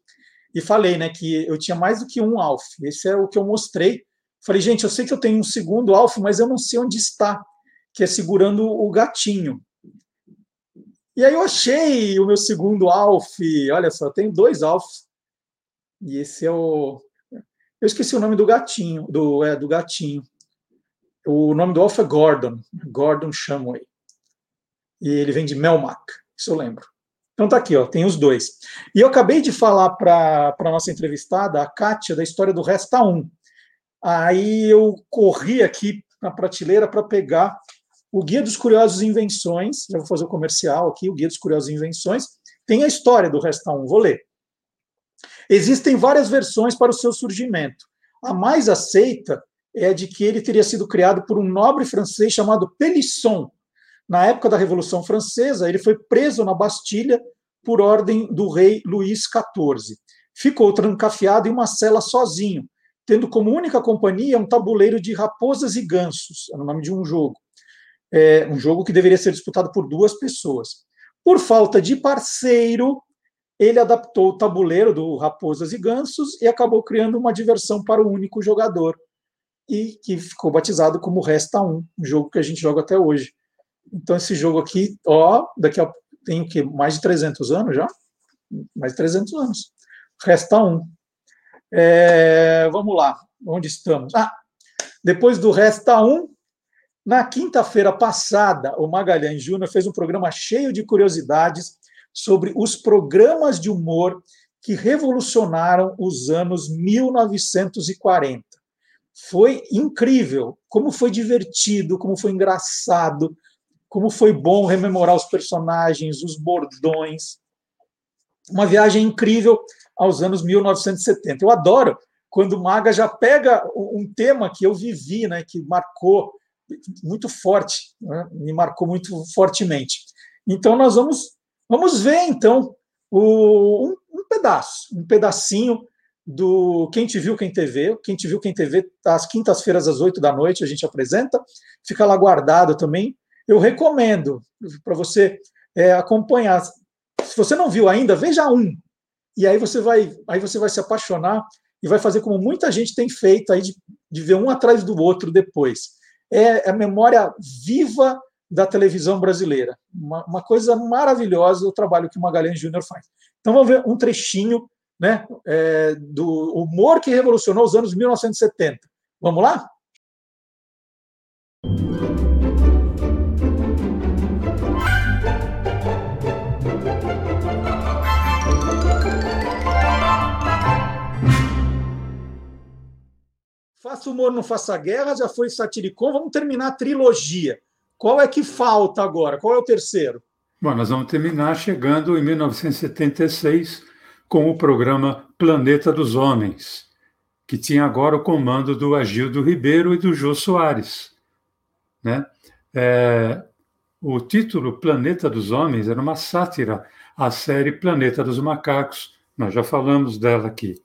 e falei né, que eu tinha mais do que um Alf. Esse é o que eu mostrei. Falei, gente, eu sei que eu tenho um segundo Alf, mas eu não sei onde está que é segurando o gatinho. E aí eu achei o meu segundo Alf. Olha só, tenho dois Alfs. E esse é o. Eu esqueci o nome do gatinho, do, é, do gatinho. O nome do Alf é Gordon, Gordon Shumway. E ele vem de Melmac, isso eu lembro. Então tá aqui, ó, tem os dois. E eu acabei de falar para a nossa entrevistada, a Kátia, da história do Resta 1. Aí eu corri aqui na prateleira para pegar o Guia dos Curiosos Invenções, já vou fazer o comercial aqui, o Guia dos Curiosos Invenções, tem a história do Resta 1, vou ler. Existem várias versões para o seu surgimento. A mais aceita é de que ele teria sido criado por um nobre francês chamado Pelisson, Na época da Revolução Francesa, ele foi preso na Bastilha por ordem do rei Luís XIV. Ficou trancafiado em uma cela sozinho, tendo como única companhia um tabuleiro de raposas e gansos, era o nome de um jogo. É um jogo que deveria ser disputado por duas pessoas. Por falta de parceiro, ele adaptou o tabuleiro do Raposas e Gansos e acabou criando uma diversão para o único jogador, e que ficou batizado como Resta 1, um jogo que a gente joga até hoje. Então, esse jogo aqui, ó, daqui a tem o quê? Mais de 300 anos já? Mais de 300 anos. Resta 1. É, vamos lá, onde estamos? Ah, depois do Resta 1, na quinta-feira passada, o Magalhães Júnior fez um programa cheio de curiosidades sobre os programas de humor que revolucionaram os anos 1940. Foi incrível, como foi divertido, como foi engraçado, como foi bom rememorar os personagens, os bordões. Uma viagem incrível aos anos 1970. Eu adoro quando o Maga já pega um tema que eu vivi, né, que marcou muito forte, né, me marcou muito fortemente. Então nós vamos vamos ver então o, um, um pedaço, um pedacinho do Quem Te Viu, Quem TV. Quem Te Viu, Quem TV, às quintas-feiras, às oito da noite, a gente apresenta. Fica lá guardado também. Eu recomendo para você é, acompanhar. Se você não viu ainda, veja um. E aí você vai, aí você vai se apaixonar e vai fazer como muita gente tem feito aí de, de ver um atrás do outro depois. É, é a memória viva da televisão brasileira. Uma, uma, coisa maravilhosa o trabalho que o Magalhães Júnior faz. Então vamos ver um trechinho né, é, do humor que revolucionou os anos 1970. Vamos lá? Faça humor, não faça guerra, já foi satiricon, vamos terminar a trilogia. Qual é que falta agora? Qual é o terceiro? Bom, nós vamos terminar chegando em 1976 com o programa Planeta dos Homens, que tinha agora o comando do Agildo Ribeiro e do Jô Soares. Né? É, o título Planeta dos Homens era uma sátira à série Planeta dos Macacos, nós já falamos dela aqui.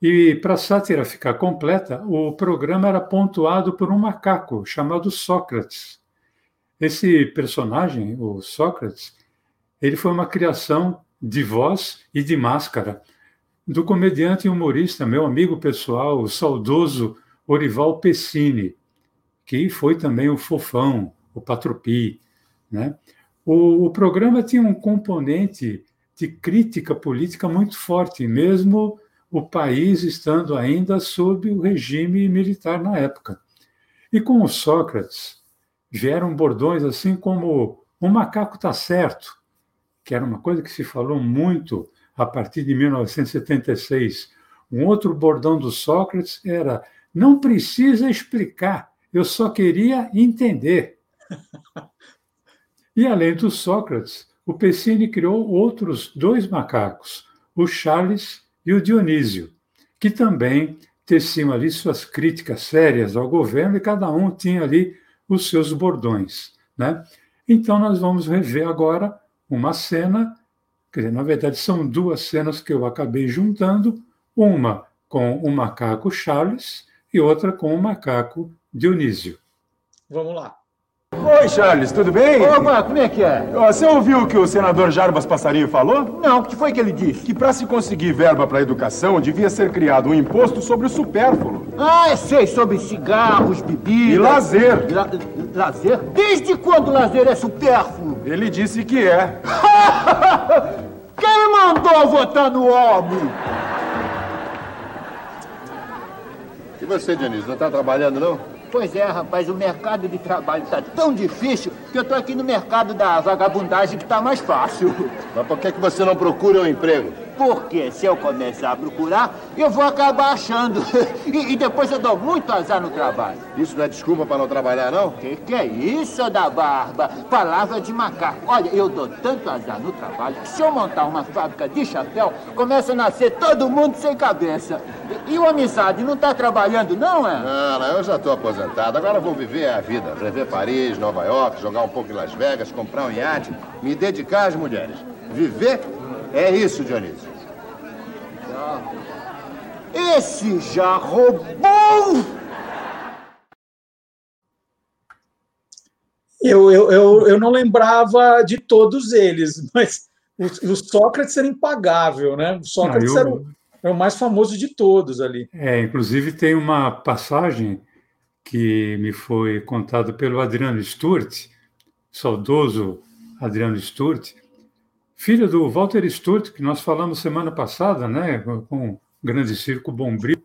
E para a sátira ficar completa, o programa era pontuado por um macaco chamado Sócrates. Esse personagem, o Sócrates, ele foi uma criação de voz e de máscara do comediante e humorista, meu amigo pessoal, o saudoso Orival Pessini, que foi também o Fofão, o Patropi. Né? O, o programa tinha um componente de crítica política muito forte, mesmo o país estando ainda sob o regime militar na época. E com o Sócrates vieram bordões assim como o macaco está certo, que era uma coisa que se falou muito a partir de 1976. Um outro bordão do Sócrates era: não precisa explicar, eu só queria entender. E além do Sócrates, o Pessini criou outros dois macacos, o Charles e o Dionísio, que também teciam ali suas críticas sérias ao governo e cada um tinha ali os seus bordões. Né? Então, nós vamos rever agora uma cena, quer dizer, na verdade, são duas cenas que eu acabei juntando, uma com o macaco Charles e outra com o macaco Dionísio. Vamos lá. Oi, Charles, tudo bem? Opa, como é que é? Você ouviu o que o senador Jarbas Passarinho falou? Não, o que foi que ele disse? Que para se conseguir verba para educação, devia ser criado um imposto sobre o supérfluo. Ah, eu sei, sobre cigarros, bebidas... E lazer. La lazer? Desde quando lazer é supérfluo? Ele disse que é. Quem mandou votar no homem? E você, Dionísio, não está trabalhando, não? Pois é, rapaz, o mercado de trabalho está tão difícil que eu estou aqui no mercado da vagabundagem que está mais fácil. Mas por que, que você não procura um emprego? Porque se eu começar a procurar, eu vou acabar achando. E, e depois eu dou muito azar no trabalho. Isso não é desculpa para não trabalhar, não? Que que é isso, da barba? Palavra de macaco. Olha, eu dou tanto azar no trabalho que se eu montar uma fábrica de chapéu, começa a nascer todo mundo sem cabeça. E, o amizade não está trabalhando, não é? Não, não, eu já estou aposentado. Agora vou viver a vida. Rever Paris, Nova York, jogar um pouco em Las Vegas, comprar um iate, me dedicar às mulheres. Viver é isso, Dionísio. Esse já roubou! Eu, eu, eu, eu não lembrava de todos eles, mas o, o Sócrates era impagável, né? O Sócrates Ah, eu- era, o, era o mais famoso de todos ali. É, inclusive tem uma passagem que me foi contada pelo Adriano Sturte, saudoso Adriano Sturte, filho do Walter Sturte, que nós falamos semana passada, né, com o Grande Circo Bombril.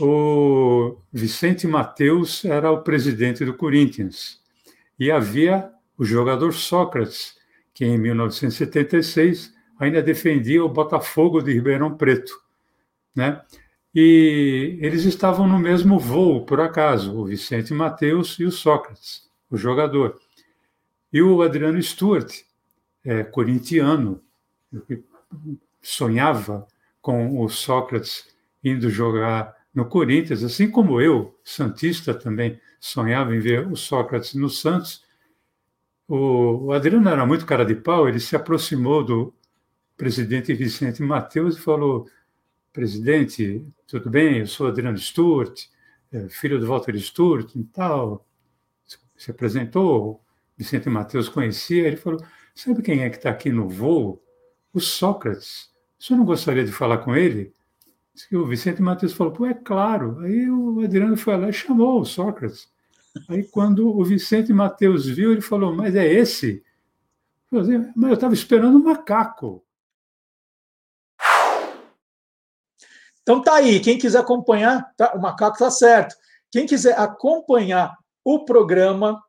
O Vicente Mateus era o presidente do Corinthians e havia o jogador Sócrates, que em 1976 ainda defendia o Botafogo de Ribeirão Preto, né? E eles estavam no mesmo voo, por acaso, o Vicente Mateus e o Sócrates, o jogador. E o Adriano Stuart, é, corintiano, sonhava com o Sócrates indo jogar no Corinthians, assim como eu, santista também, sonhava em ver o Sócrates no Santos. O Adriano era muito cara de pau, ele se aproximou do presidente Vicente Mateus e falou: presidente, tudo bem? Eu sou Adriano Sturte, eh, filho do Walter Sturte e tal. Se apresentou, Vicente Mateus conhecia, ele falou: sabe quem é que está aqui no voo? O Sócrates. O senhor não gostaria de falar com ele? O Vicente Mateus falou: pô, é claro. Aí o Adriano foi lá e chamou o Sócrates. Aí quando o Vicente Mateus viu, ele falou: mas é esse? Mas eu estava esperando um macaco. Então tá aí, quem quiser acompanhar, tá, o macaco tá certo. Quem quiser acompanhar o programa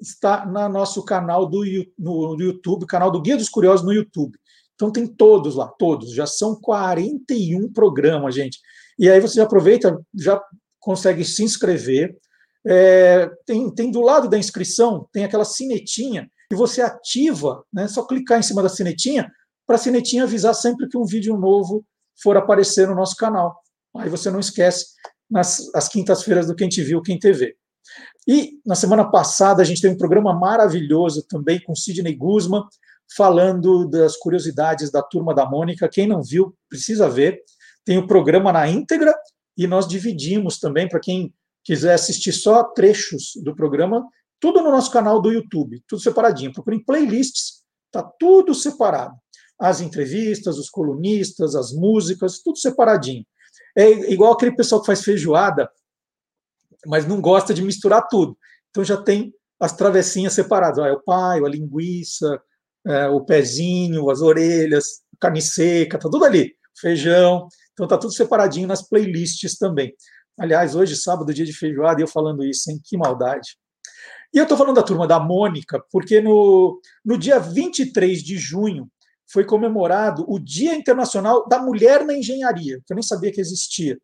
está no nosso canal do no YouTube, canal do Guia dos Curiosos no YouTube. Então tem todos lá, todos. Já são 41 programas, gente. E aí você já aproveita, já consegue se inscrever. É, tem, tem do lado da inscrição, tem aquela sinetinha que você ativa, né? Só clicar em cima da sinetinha para a sinetinha avisar sempre que um vídeo novo for aparecer no nosso canal. Aí você não esquece nas as quintas-feiras do Quem Te Viu, Quem TV. E na semana passada a gente teve um programa maravilhoso também com Sidney Guzman, falando das curiosidades da Turma da Mônica. Quem não viu, precisa ver. Tem o programa na íntegra e nós dividimos também para quem quiser assistir só trechos do programa, tudo no nosso canal do YouTube, tudo separadinho. Procure em playlists, tá tudo separado. As entrevistas, os colunistas, as músicas, tudo separadinho. É igual aquele pessoal que faz feijoada, mas não gosta de misturar tudo. Então já tem as travessinhas separadas. Ó, é o paio, a linguiça, é, o pezinho, as orelhas, carne seca, tá tudo ali. Feijão. Então tá tudo separadinho nas playlists também. Aliás, hoje, sábado, dia de feijoada, e eu falando isso, hein? Que maldade. E eu estou falando da turma da Mônica, porque no, no dia 23 de junho foi comemorado o Dia Internacional da Mulher na Engenharia, que eu nem sabia que existia.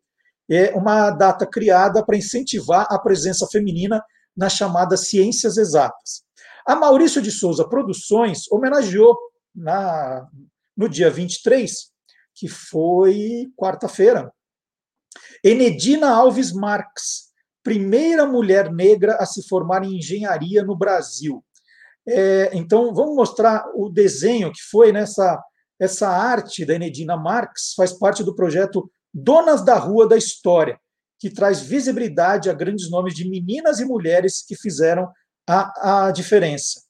É uma data criada para incentivar a presença feminina nas chamadas ciências exatas. A Maurício de Souza Produções homenageou na, no dia 23, que foi quarta-feira, Enedina Alves Marques, primeira mulher negra a se formar em engenharia no Brasil. É, então, vamos mostrar o desenho que foi nessa essa arte da Enedina Marques, faz parte do projeto Donas da Rua da História, que traz visibilidade a grandes nomes de meninas e mulheres que fizeram a, a diferença.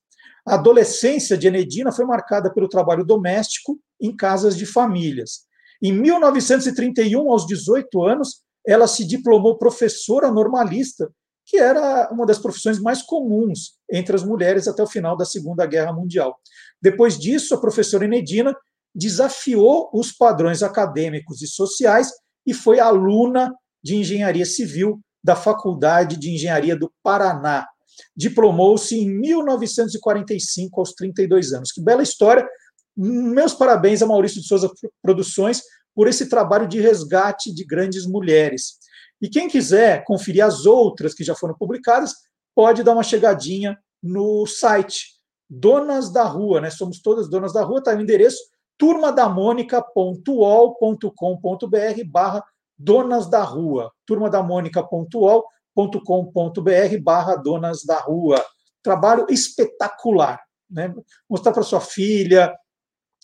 A adolescência de Enedina foi marcada pelo trabalho doméstico em casas de famílias. Em 1931, aos 18 anos, ela se diplomou professora normalista, que era uma das profissões mais comuns entre as mulheres até o final da Segunda Guerra Mundial. Depois disso, a professora Enedina desafiou os padrões acadêmicos e sociais e foi aluna de engenharia civil da Faculdade de Engenharia do Paraná. Diplomou-se em 1945, aos 32 anos. Que bela história! Meus parabéns a Maurício de Souza Produções por esse trabalho de resgate de grandes mulheres. E quem quiser conferir as outras que já foram publicadas, pode dar uma chegadinha no site Donas da Rua, né? Somos todas donas da rua, está o endereço turmadamonica.ol.com.br barra donas da rua. turmadamonica.ol.com.br barra donas da rua. trabalho espetacular. Né? Mostrar para sua filha,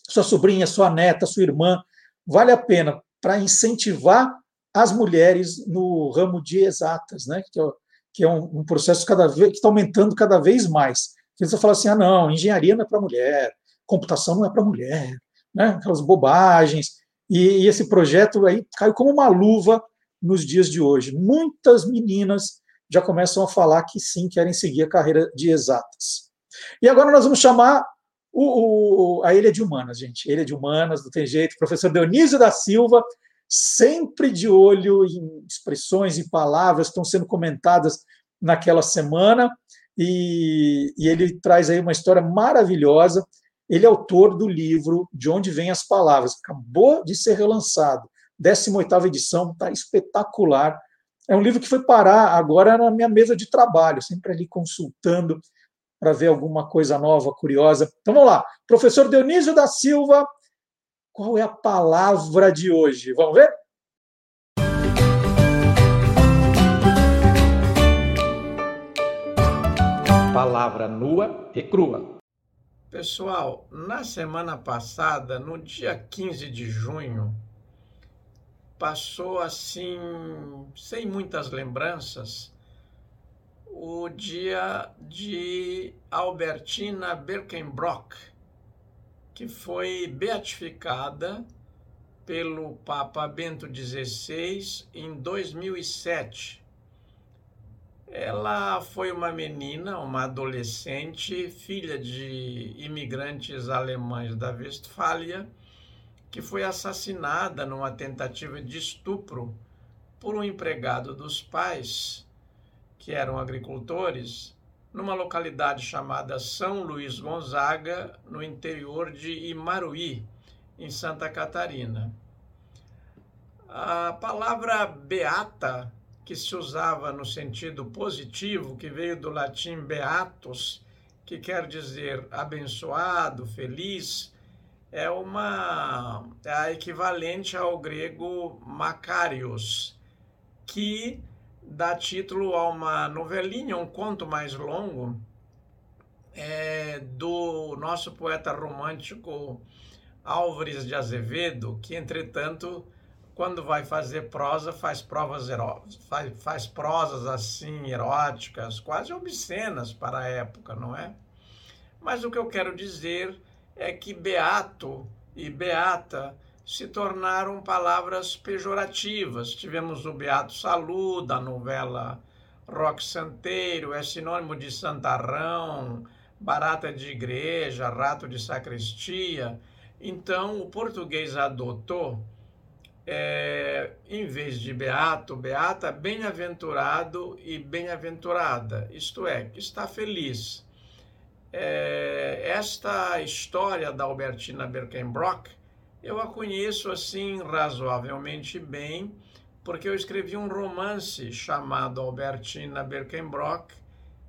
sua sobrinha, sua neta, sua irmã, vale a pena para incentivar as mulheres no ramo de exatas, né? que é, que é um, um processo cada vez que está aumentando cada vez mais. Você fala assim, ah, não, engenharia não é para mulher, computação não é para mulher, né? aquelas bobagens. E, e esse projeto aí caiu como uma luva nos dias de hoje. Muitas meninas já começam a falar que sim, querem seguir a carreira de exatas. E agora nós vamos chamar o, o, a Ilha de Humanas, gente. Ilha de Humanas, não tem jeito. Professor Dionísio da Silva, sempre de olho em expressões e palavras que estão sendo comentadas naquela semana. E, e ele traz aí uma história maravilhosa. Ele é autor do livro De Onde Vêm as Palavras. Acabou de ser relançado. 18ª edição, está espetacular. É um livro que foi parar agora na minha mesa de trabalho, sempre ali consultando para ver alguma coisa nova, curiosa. Então vamos lá. Professor Dionísio da Silva, qual é a palavra de hoje? Vamos ver? Palavra nua e crua. Pessoal, na semana passada, no dia 15 de junho, passou assim, sem muitas lembranças, o dia de Albertina Birkenbrock, que foi beatificada pelo Papa Bento XVI em 2007. Ela foi uma menina, uma adolescente, filha de imigrantes alemães da Westfália, que foi assassinada numa tentativa de estupro por um empregado dos pais, que eram agricultores, numa localidade chamada São Luís Gonzaga, no interior de Imaruí, em Santa Catarina. A palavra beata, que se usava no sentido positivo, que veio do latim beatus, que quer dizer abençoado, feliz, é uma é equivalente ao grego Macarios, que dá título a uma novelinha, um conto mais longo, é, do nosso poeta romântico Álvares de Azevedo, que entretanto, quando vai fazer prosa, faz provas faz, faz prosas assim eróticas, quase obscenas para a época, não é? Mas o que eu quero dizer é que beato e beata se tornaram palavras pejorativas. Tivemos o Beato Salu, da novela Rock Santeiro, é sinônimo de santarrão, barata de igreja, rato de sacristia. Então, o português adotou, é, em vez de beato, beata, bem-aventurado e bem-aventurada, isto é, que está feliz é, esta história da Albertina Birkenbrock, eu a conheço assim razoavelmente bem, porque eu escrevi um romance chamado Albertina Birkenbrock,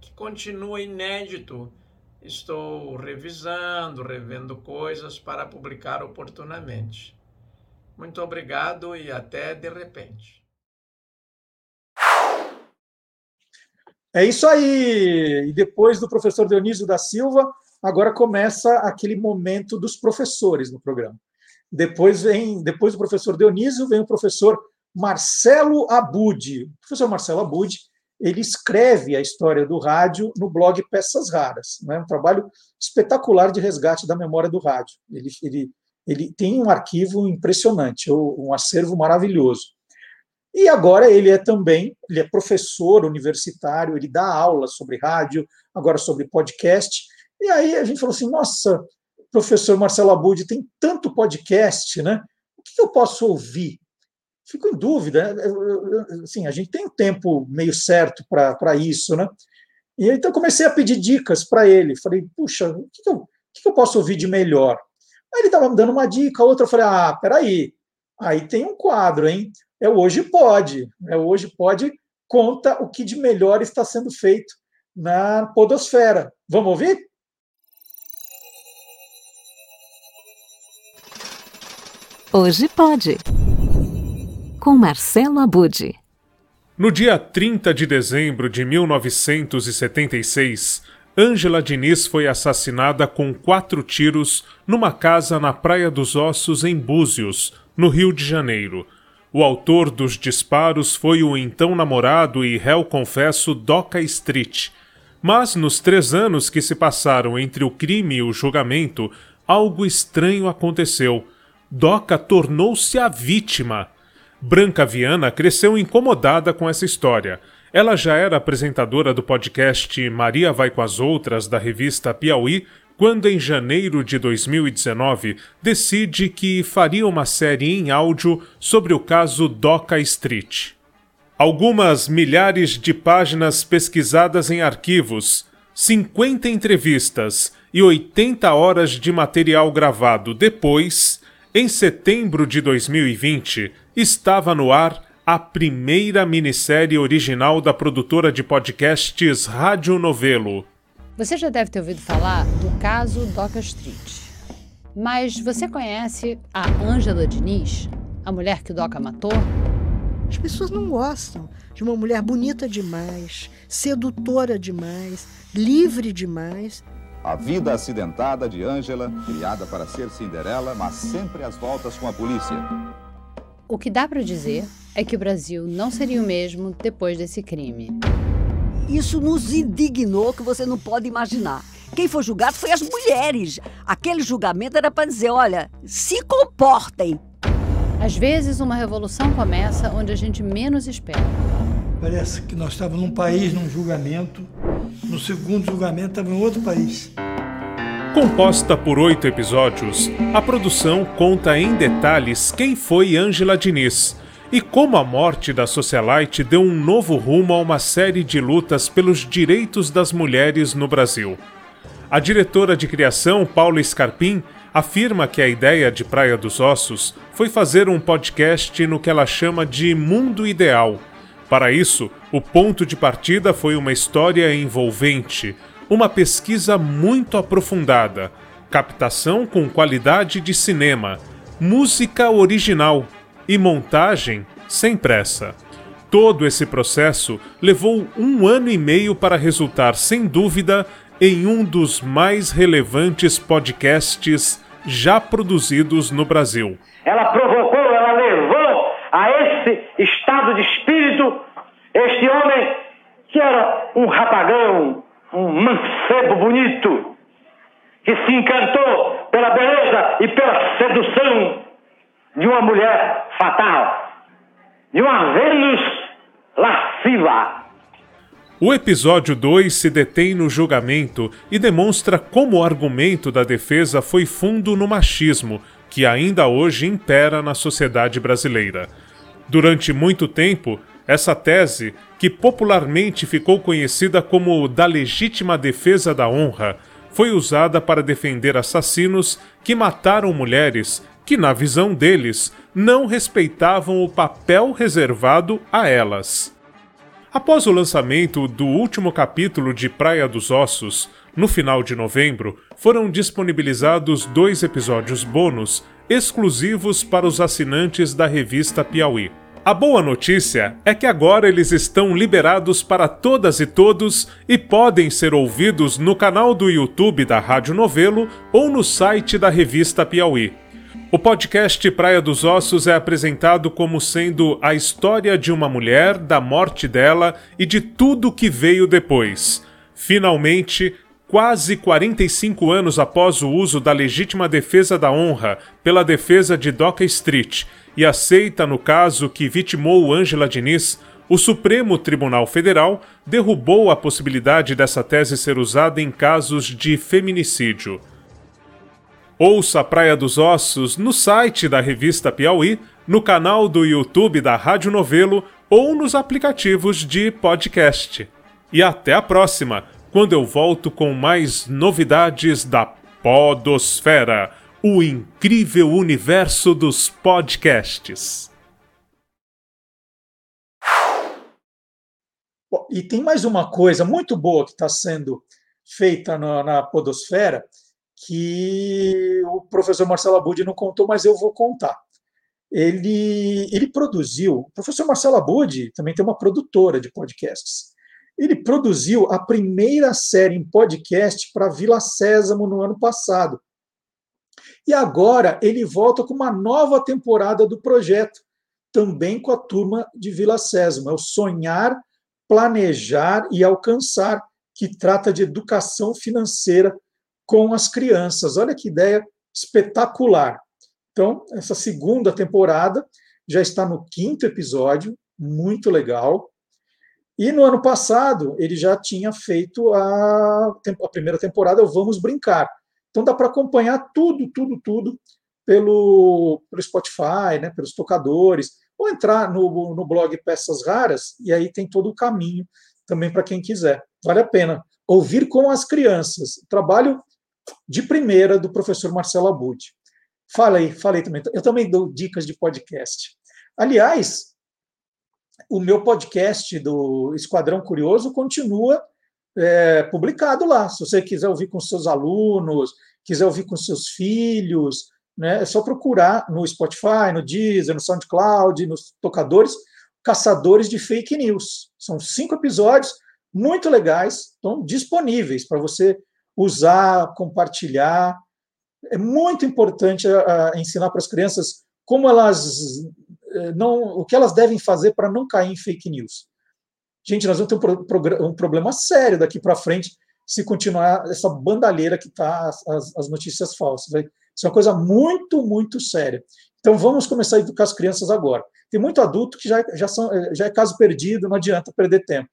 que continua inédito. Estou revisando, revendo coisas para publicar oportunamente. Muito obrigado e até de repente. É isso aí! E depois do professor Dionísio da Silva, agora começa aquele momento dos professores no programa. Depois vem, depois do professor Dionísio, vem o professor Marcelo Abud. O professor Marcelo Abud, ele escreve a história do rádio no blog Peças Raras, né? um trabalho espetacular de resgate da memória do rádio. Ele, ele, ele tem um arquivo impressionante, um acervo maravilhoso. E agora ele é também, ele é professor universitário, ele dá aulas sobre rádio, agora sobre podcast. E aí a gente falou assim: nossa, professor Marcelo Abud tem tanto podcast, né? O que eu posso ouvir? Fico em dúvida. Né? Assim, a gente tem um tempo meio certo para isso, né? E então comecei a pedir dicas para ele. Falei, puxa, o que eu, o que eu posso ouvir de melhor? Aí ele estava me dando uma dica, outra eu falei, ah, peraí, aí tem um quadro, hein? é Hoje Pode. É Hoje Pode conta o que de melhor está sendo feito na podosfera. Vamos ouvir? Hoje Pode. Com Marcelo Abude. No dia 30 de dezembro de 1976, Ângela Diniz foi assassinada com quatro tiros numa casa na Praia dos Ossos, em Búzios, no Rio de Janeiro. O autor dos disparos foi o então namorado e réu confesso Doca Street. Mas nos três anos que se passaram entre o crime e o julgamento, algo estranho aconteceu. Doca tornou-se a vítima. Branca Viana cresceu incomodada com essa história. Ela já era apresentadora do podcast Maria Vai com as Outras, da revista Piauí, quando em janeiro de 2019 decide que faria uma série em áudio sobre o caso Doca Street. Algumas milhares de páginas pesquisadas em arquivos, 50 entrevistas e 80 horas de material gravado depois, em setembro de 2020, estava no ar a primeira minissérie original da produtora de podcasts Rádio Novelo. Você já deve ter ouvido falar do caso Doca Street. Mas você conhece a Ângela Diniz, a mulher que Doca matou? As pessoas não gostam de uma mulher bonita demais, sedutora demais, livre demais. A vida acidentada de Ângela, criada para ser Cinderela, mas sempre às voltas com a polícia. O que dá para dizer é que o Brasil não seria o mesmo depois desse crime. Isso nos indignou que você não pode imaginar. Quem foi julgado foi as mulheres. Aquele julgamento era para dizer: olha, se comportem. Às vezes, uma revolução começa onde a gente menos espera. Parece que nós estávamos num país, num julgamento. No segundo julgamento, estava em outro país. Composta por oito episódios, a produção conta em detalhes quem foi Angela Diniz e como a morte da socialite deu um novo rumo a uma série de lutas pelos direitos das mulheres no Brasil. A diretora de criação, Paula Scarpim, afirma que a ideia de Praia dos Ossos foi fazer um podcast no que ela chama de mundo ideal. Para isso, o ponto de partida foi uma história envolvente, uma pesquisa muito aprofundada, captação com qualidade de cinema, música original e montagem sem pressa. Todo esse processo levou um ano e meio para resultar, sem dúvida, em um dos mais relevantes podcasts já produzidos no Brasil. Ela provocou, a esse estado de espírito este homem que era um rapagão, um mancebo bonito, que se encantou pela beleza e pela sedução de uma mulher fatal, de uma Vênus lasciva. O episódio 2 se detém no julgamento e demonstra como o argumento da defesa foi fundo no machismo, que ainda hoje impera na sociedade brasileira. Durante muito tempo, essa tese, que popularmente ficou conhecida como da legítima defesa da honra, foi usada para defender assassinos que mataram mulheres que, na visão deles, não respeitavam o papel reservado a elas. Após o lançamento do último capítulo de Praia dos Ossos, no final de novembro, foram disponibilizados dois episódios bônus exclusivos para os assinantes da revista Piauí. A boa notícia é que agora eles estão liberados para todas e todos e podem ser ouvidos no canal do YouTube da Rádio Novelo ou no site da revista Piauí. O podcast Praia dos Ossos é apresentado como sendo a história de uma mulher, da morte dela e de tudo que veio depois. Finalmente, quase 45 anos após o uso da legítima defesa da honra pela defesa de Doca Street e aceita no caso que vitimou Ângela Diniz, o Supremo Tribunal Federal derrubou a possibilidade dessa tese ser usada em casos de feminicídio. Ouça a Praia dos Ossos no site da revista Piauí, no canal do YouTube da Rádio Novelo ou nos aplicativos de podcast. E até a próxima, quando eu volto com mais novidades da Podosfera, o incrível universo dos podcasts. E tem mais uma coisa muito boa que está sendo feita na, na Podosfera que o professor Marcelo Abud não contou, mas eu vou contar. Ele, ele produziu, o professor Marcelo Abud também tem uma produtora de podcasts. Ele produziu a primeira série em podcast para Vila Sésamo no ano passado. E agora ele volta com uma nova temporada do projeto, também com a turma de Vila Sésamo. É o Sonhar, Planejar e Alcançar, que trata de educação financeira com as crianças. Olha que ideia espetacular. Então, essa segunda temporada já está no quinto episódio, muito legal. E no ano passado, ele já tinha feito a, a primeira temporada, Vamos Brincar. Então dá para acompanhar tudo, tudo, tudo pelo, pelo Spotify, né, pelos tocadores, ou entrar no, no blog Peças Raras, e aí tem todo o caminho também para quem quiser. Vale a pena ouvir com as crianças. Trabalho de primeira do professor Marcelo Abud. Falei, falei também. Eu também dou dicas de podcast. Aliás, o meu podcast do Esquadrão Curioso continua é, publicado lá. Se você quiser ouvir com seus alunos, quiser ouvir com seus filhos, né, é só procurar no Spotify, no Deezer, no SoundCloud, nos tocadores, Caçadores de Fake News. São cinco episódios muito legais, estão disponíveis para você usar, compartilhar. É muito importante a, a ensinar para as crianças como elas eh, não, o que elas devem fazer para não cair em fake news. Gente, nós vamos ter um, pro, um problema sério daqui para frente se continuar essa bandalheira que está as, as, notícias falsas. Isso é uma coisa muito, muito séria. Então vamos começar a educar as crianças agora. Tem muito adulto que já, já, são, já é caso perdido, não adianta perder tempo.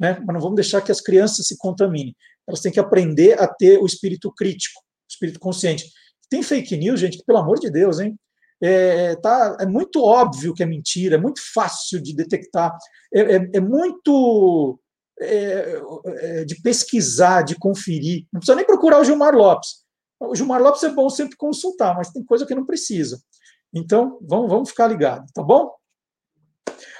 Né? Mas não vamos deixar que as crianças se contaminem. Elas têm que aprender a ter o espírito crítico, o espírito consciente. Tem fake news, gente, que, pelo amor de Deus, hein? É, tá, é muito óbvio que é mentira, é muito fácil de detectar, é, é, é muito é, é, de pesquisar, de conferir. Não precisa nem procurar o Gilmar Lopes. O Gilmar Lopes é bom sempre consultar, mas tem coisa que não precisa. Então, vamos, vamos ficar ligados, tá bom?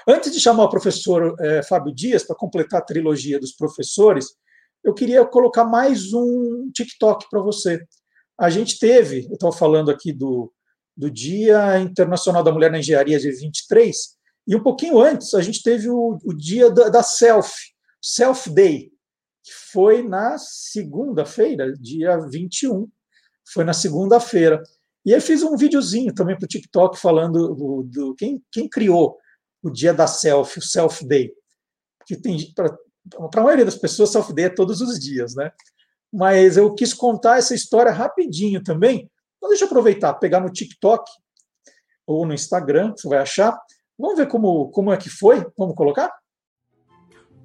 Antes de chamar o professor é, Fábio Dias para completar a trilogia dos professores, eu queria colocar mais um TikTok para você. A gente teve, eu estava falando aqui do, do Dia Internacional da Mulher na Engenharia de 23, e um pouquinho antes a gente teve o, o dia da, da Self, Self Day, que foi na segunda-feira, dia 21, foi na segunda-feira. E aí fiz um videozinho também para o TikTok falando do, do, quem, quem criou o dia da selfie, o Self Day. Que tem para a maioria das pessoas, Self Day é todos os dias, né? Mas eu quis contar essa história rapidinho também. Então deixa eu aproveitar, pegar no TikTok ou no Instagram, você vai achar. Vamos ver como, como é que foi? Vamos colocar?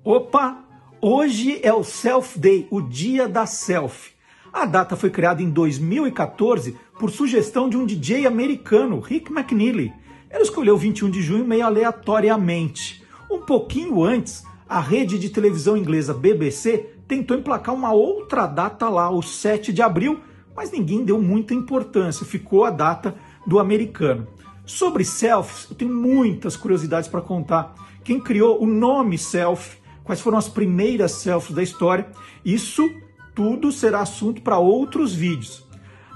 Opa! Hoje é o Self Day, o dia da selfie. A data foi criada em 2014 por sugestão de um DJ americano, Rick McNeely. Ele escolheu 21 de junho meio aleatoriamente. Um pouquinho antes, a rede de televisão inglesa BBC tentou emplacar uma outra data lá, o 7 de abril, mas ninguém deu muita importância, ficou a data do americano. Sobre selfies, eu tenho muitas curiosidades para contar. Quem criou o nome selfie, quais foram as primeiras selfies da história, isso tudo será assunto para outros vídeos.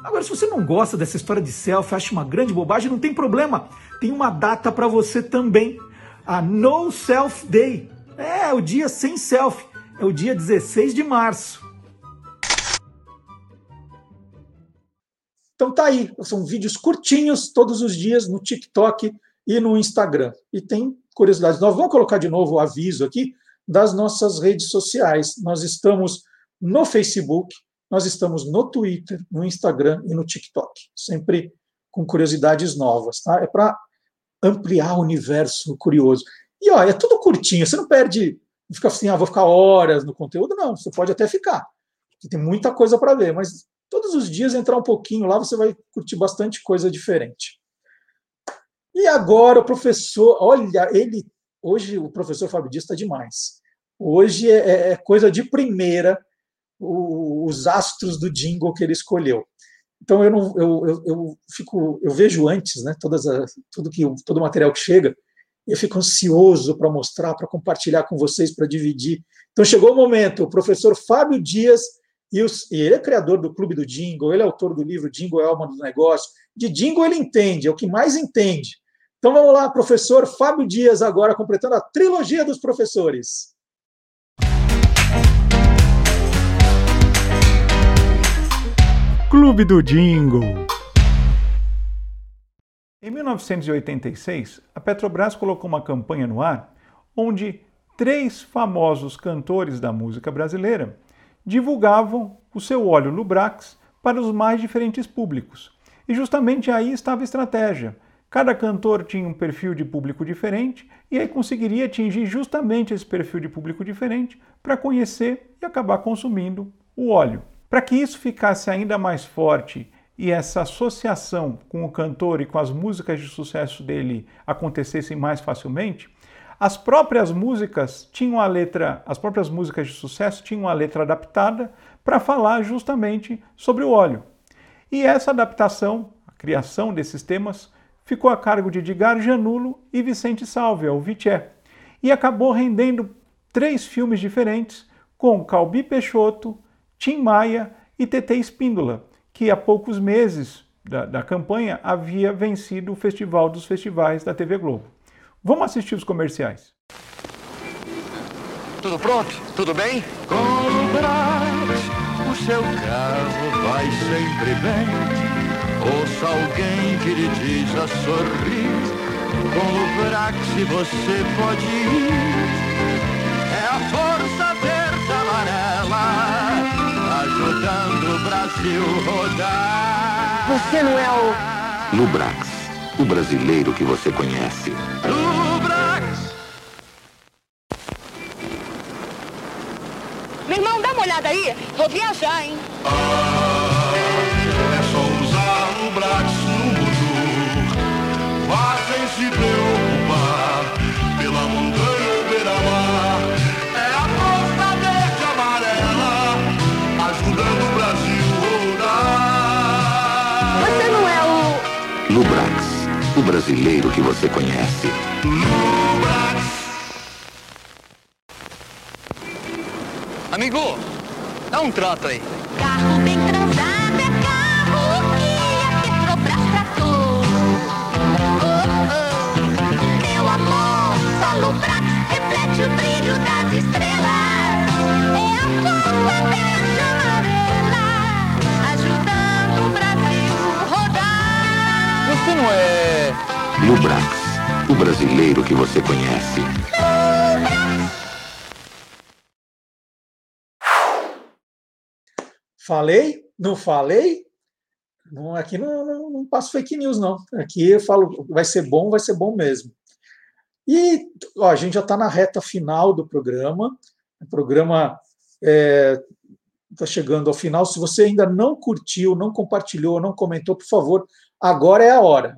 Agora, se você não gosta dessa história de selfie, acha uma grande bobagem, não tem problema. Tem uma data para você também. A No Self Day. É, o dia sem selfie. É o dia 16 de março. Então tá aí, são vídeos curtinhos todos os dias no TikTok e no Instagram. E tem curiosidades. Nós vamos colocar de novo o aviso aqui das nossas redes sociais. Nós estamos no Facebook, nós estamos no Twitter, no Instagram e no TikTok, sempre com curiosidades novas, tá? É para ampliar o universo curioso. E ó, é tudo curtinho, você não perde, fica assim, ah, vou ficar horas no conteúdo, não, você pode até ficar, tem muita coisa para ver, mas todos os dias entrar um pouquinho lá, você vai curtir bastante coisa diferente. E agora o professor, olha, ele hoje o professor Fábio Dias está demais. Hoje é, é, é coisa de primeira o, os astros do jingle que ele escolheu. Então eu não, eu, eu, eu fico, eu vejo antes, né, todas a, tudo que todo o material que chega, eu fico ansioso para mostrar, para compartilhar com vocês, para dividir. Então chegou o momento, o professor Fábio Dias e, os, e ele é criador do Clube do Jingle, ele é autor do livro Jingle é alma do negócio. De Jingle ele entende, é o que mais entende. Então vamos lá, professor Fábio Dias agora completando a trilogia dos professores. Clube do Jingle. Em 1986, a Petrobras colocou uma campanha no ar onde três famosos cantores da música brasileira divulgavam o seu óleo Lubrax para os mais diferentes públicos. E justamente aí estava a estratégia. Cada cantor tinha um perfil de público diferente e aí conseguiria atingir justamente esse perfil de público diferente para conhecer e acabar consumindo o óleo. Para que isso ficasse ainda mais forte e essa associação com o cantor e com as músicas de sucesso dele acontecessem mais facilmente, as próprias músicas tinham a letra, as próprias músicas de sucesso tinham a letra adaptada para falar justamente sobre o óleo. E essa adaptação, a criação desses temas, ficou a cargo de Edgar Janulo e Vicente Salvia, o Viché, e acabou rendendo três filmes diferentes com Calbi Peixoto, Tim Maia e TT Espíndola, que há poucos meses da, da campanha havia vencido o Festival dos Festivais da TV Globo. Vamos assistir os comerciais. Tudo pronto? Tudo bem? Com o Brás, o seu carro vai sempre bem. Ouça alguém que lhe diz a sorrir. Com o Brax você pode ir. Brasil rodar. Você não é o... Lubrax o brasileiro que você conhece. Lubrax! Meu irmão, dá uma olhada aí. Vou viajar, hein? Ah, Lubrax o brasileiro que você conhece. Amigo, dá um trato aí. Carro bem transado é carro que a Petrobras tratou. Oh, oh. Meu amor, só Lubrax reflete o brilho das estrelas. Não é... Lubrax, o brasileiro que você conhece. Falei? Não falei? Não, aqui não, não, não passo fake news, não. Aqui eu falo, vai ser bom, vai ser bom mesmo. E ó, a gente já está na reta final do programa. O programa está é, tá chegando ao final. Se você ainda não curtiu, não compartilhou, não comentou, por favor, agora é a hora.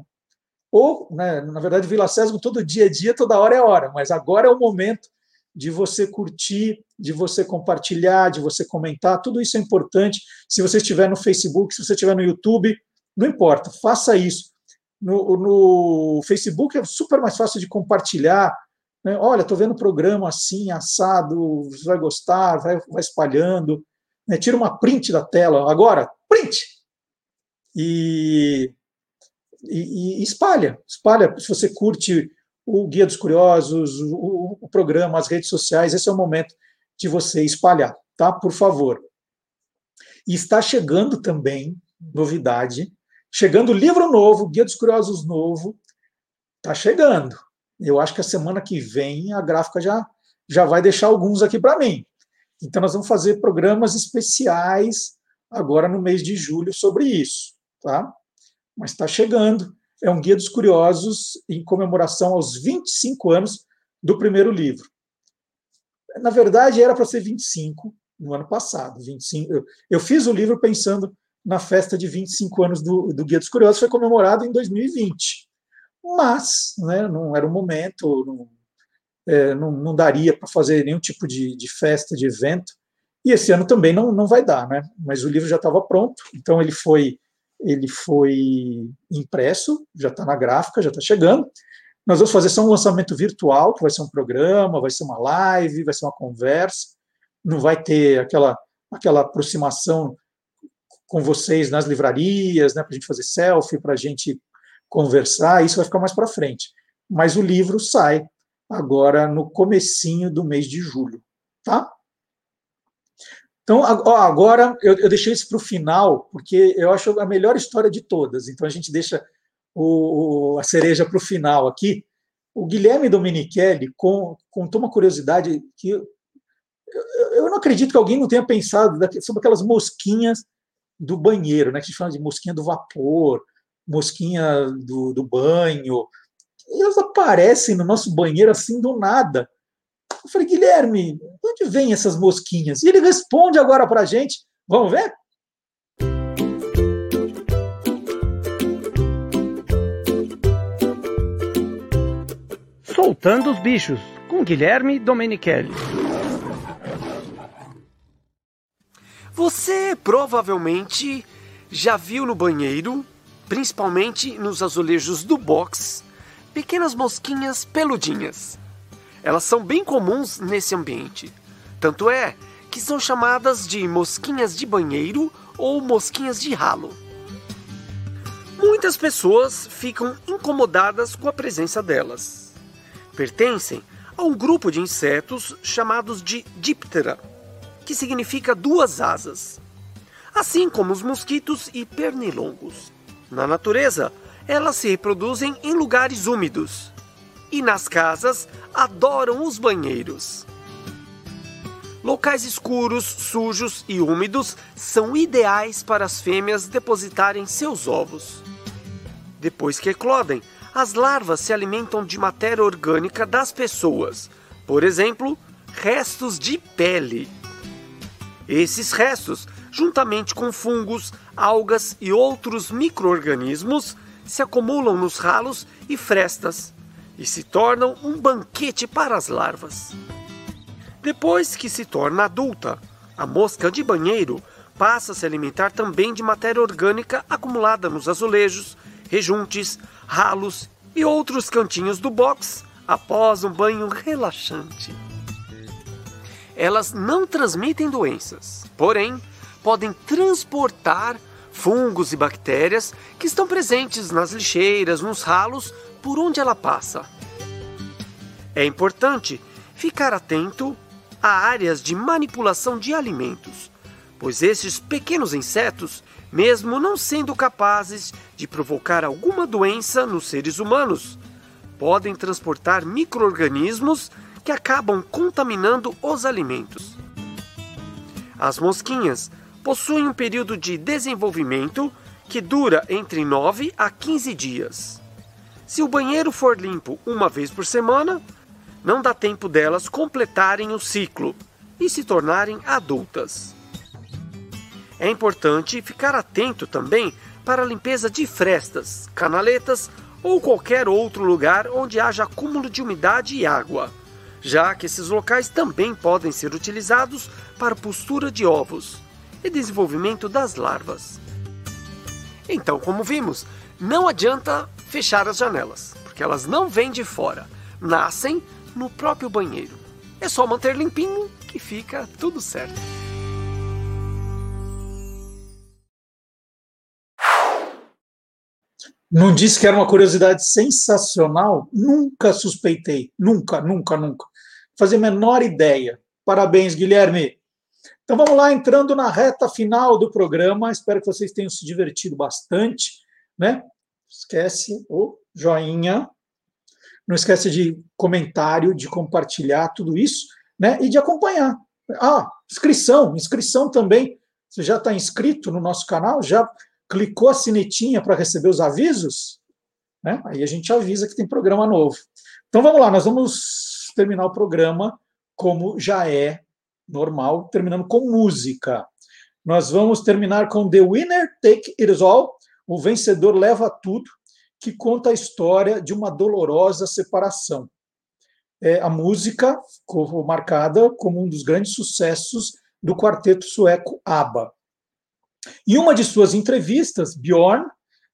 Ou, né, na verdade, Vila Sésamo todo dia é dia, toda hora é hora, mas agora é o momento de você curtir, de você compartilhar, de você comentar, tudo isso é importante. Se você estiver no Facebook, se você estiver no YouTube, não importa, faça isso. No, no Facebook é super mais fácil de compartilhar. Né? Olha, estou vendo o programa assim, assado, você vai gostar, vai, vai espalhando. Né? Tira uma print da tela. Agora, print! E e, e, espalha, espalha. Se você curte o Guia dos Curiosos, o, o, programa, as redes sociais, esse é o momento de você espalhar, tá? Por favor. E está chegando também novidade, chegando livro novo, Guia dos Curiosos novo, está chegando. Eu acho que a semana que vem a gráfica já já vai deixar alguns aqui para mim. Então nós vamos fazer programas especiais agora no mês de julho sobre isso, tá? Mas está chegando. É um guia dos curiosos em comemoração aos 25 anos do primeiro livro. Na verdade, era para ser 25 no ano passado. 25, eu, fiz o livro pensando na festa de 25 anos do, do Guia dos Curiosos, foi comemorado em 2020. Mas né, não era o momento, não, é, não, não daria para fazer nenhum tipo de, de, festa, de evento. E esse ano também não, não vai dar, né? Mas o livro já estava pronto, então ele foi ele foi impresso, já está na gráfica, já está chegando. Nós vamos fazer só um lançamento virtual, que vai ser um programa, vai ser uma live, vai ser uma conversa, não vai ter aquela, aquela aproximação com vocês nas livrarias, né, para a gente fazer selfie, para a gente conversar, isso vai ficar mais para frente. Mas o livro sai agora no comecinho do mês de julho, tá? Então, agora eu, eu deixei isso para o final, porque eu acho a melhor história de todas. Então, a gente deixa o, a cereja para o final aqui. O Guilherme Domenichelli contou uma curiosidade que eu, eu, não acredito que alguém não tenha pensado sobre aquelas mosquinhas do banheiro, né? Que a gente chama de mosquinha do vapor, mosquinha do, do banho. E elas aparecem no nosso banheiro assim do nada. Eu falei, Guilherme, de onde vêm essas mosquinhas? E ele responde agora para a gente. Vamos ver? Soltando os Bichos, com Guilherme Domenichelli. Você provavelmente já viu no banheiro, principalmente nos azulejos do box, pequenas mosquinhas peludinhas. Elas são bem comuns nesse ambiente. Tanto é que são chamadas de mosquinhas de banheiro ou mosquinhas de ralo. Muitas pessoas ficam incomodadas com a presença delas pertencem a um grupo de insetos chamados de díptera, que significa duas asas, assim como os mosquitos e pernilongos. Na natureza, elas se reproduzem em lugares úmidos e nas casas adoram os banheiros. Locais escuros, sujos e úmidos são ideais para as fêmeas depositarem seus ovos. Depois que eclodem, as larvas se alimentam de matéria orgânica das pessoas, por exemplo, restos de pele. Esses restos, juntamente com fungos, algas e outros microorganismos, se acumulam nos ralos e frestas e se tornam um banquete para as larvas. Depois que se torna adulta, a mosca de banheiro passa a se alimentar também de matéria orgânica acumulada nos azulejos, rejuntes, ralos e outros cantinhos do box após um banho relaxante. Elas não transmitem doenças, porém, podem transportar fungos e bactérias que estão presentes nas lixeiras, nos ralos, por onde ela passa. É importante ficar atento a áreas de manipulação de alimentos, pois esses pequenos insetos mesmo não sendo capazes de provocar alguma doença nos seres humanos. Podem transportar microorganismos que acabam contaminando os alimentos. As mosquinhas possuem um período de desenvolvimento que dura entre 9 a 15 dias. Se o banheiro for limpo uma vez por semana, não dá tempo delas completarem o ciclo e se tornarem adultas. É importante ficar atento também para a limpeza de frestas, canaletas ou qualquer outro lugar onde haja acúmulo de umidade e água, já que esses locais também podem ser utilizados para postura de ovos e desenvolvimento das larvas. Então, como vimos, não adianta fechar as janelas, porque elas não vêm de fora, nascem no próprio banheiro. É só manter limpinho que fica tudo certo. não disse que era uma curiosidade sensacional? Nunca suspeitei. Nunca, nunca, nunca. Fazia a menor ideia. Parabéns, Guilherme. Então vamos lá, entrando na reta final do programa. Espero que vocês tenham se divertido bastante. Né? Esquece o joinha. Não esquece de comentário, de compartilhar tudo isso, né? E de acompanhar. Ah, inscrição, inscrição também. Você já está inscrito no nosso canal? Já clicou a sinetinha para receber os avisos, né? aí a gente avisa que tem programa novo. Então vamos lá, nós vamos terminar o programa como já é normal, terminando com música. Nós vamos terminar com The Winner Take It All, o vencedor leva tudo, que conta a história de uma dolorosa separação. É, a música ficou marcada como um dos grandes sucessos do quarteto sueco ABBA. Em uma de suas entrevistas, Bjorn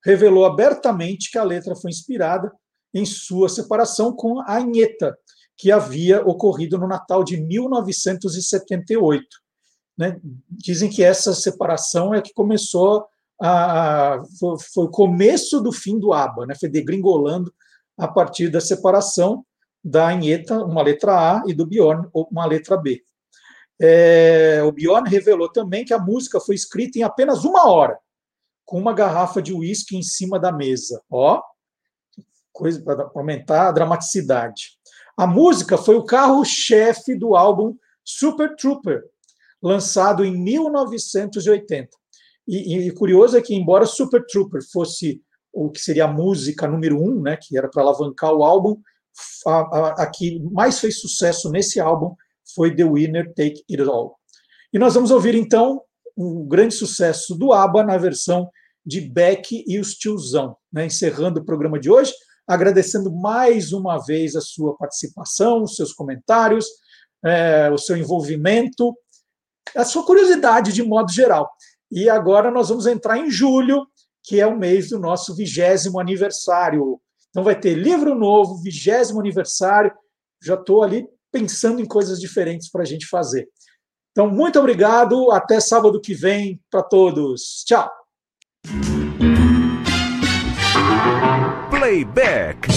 revelou abertamente que a letra foi inspirada em sua separação com a Agneta, que havia ocorrido no Natal de 1978. Né? Dizem que essa separação é que começou a, foi, foi, o começo do fim do ABBA, né? foi degringolando a partir da separação da Agneta, uma letra A, e do Bjorn, uma letra B. É, o Bjorn revelou também que a música foi escrita em apenas uma hora, com uma garrafa de uísque em cima da mesa. Ó, coisa para aumentar a dramaticidade. A música foi o carro-chefe do álbum Super Trooper, lançado em 1980. E, e, curioso é que, embora Super Trooper fosse o que seria a música número um, né, que era para alavancar o álbum, a, a, a, que mais fez sucesso nesse álbum foi The Winner Take It All. E nós vamos ouvir então o grande sucesso do ABBA na versão de Beck e os Tiozão, né, encerrando o programa de hoje, agradecendo mais uma vez a sua participação, os seus comentários, é, o seu envolvimento, a sua curiosidade de modo geral. E agora nós vamos entrar em julho, que é o mês do nosso vigésimo aniversário. Então vai ter livro novo, vigésimo aniversário. Já estou ali pensando em coisas diferentes para a gente fazer. Então, muito obrigado. Até sábado que vem para todos. Tchau. Playback.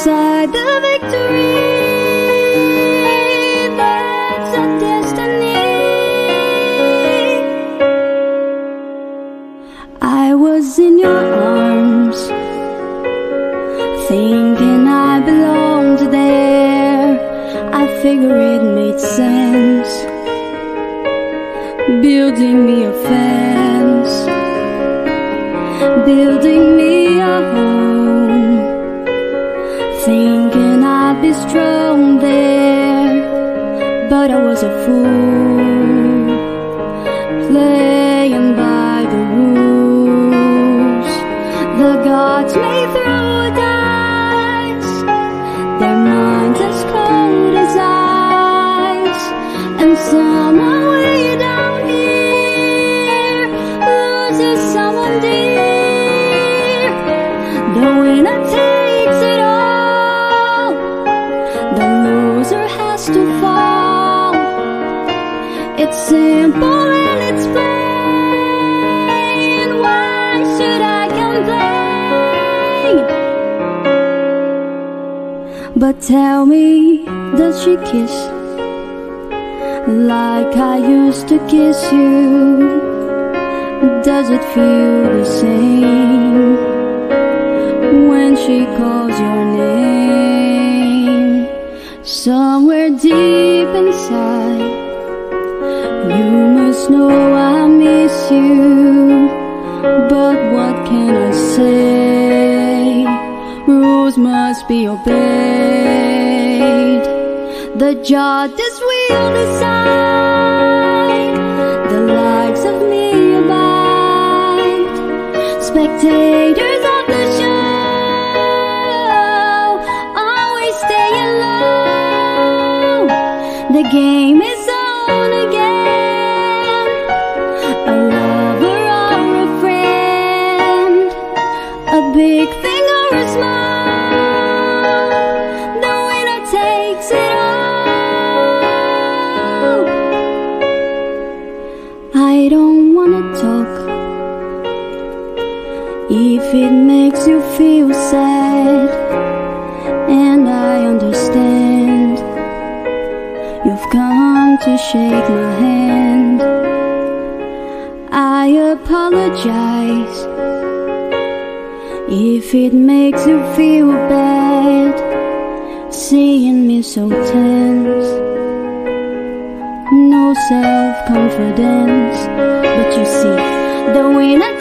beside the victory. That's a destiny. I was in your arms, thinking I belonged there. I figure it made sense. Building me a fence, building me tell me, does she kiss like I used to kiss you? Does it feel the same when she calls your name? Somewhere deep inside, you must know I miss you. But what can I say? Rules must be obeyed. The judges will decide. The likes of me abide. Spectators of the show always stay alone. The game is shake my hand. I apologize if it makes you feel bad seeing me so tense. No self confidence. But you see, the winner takes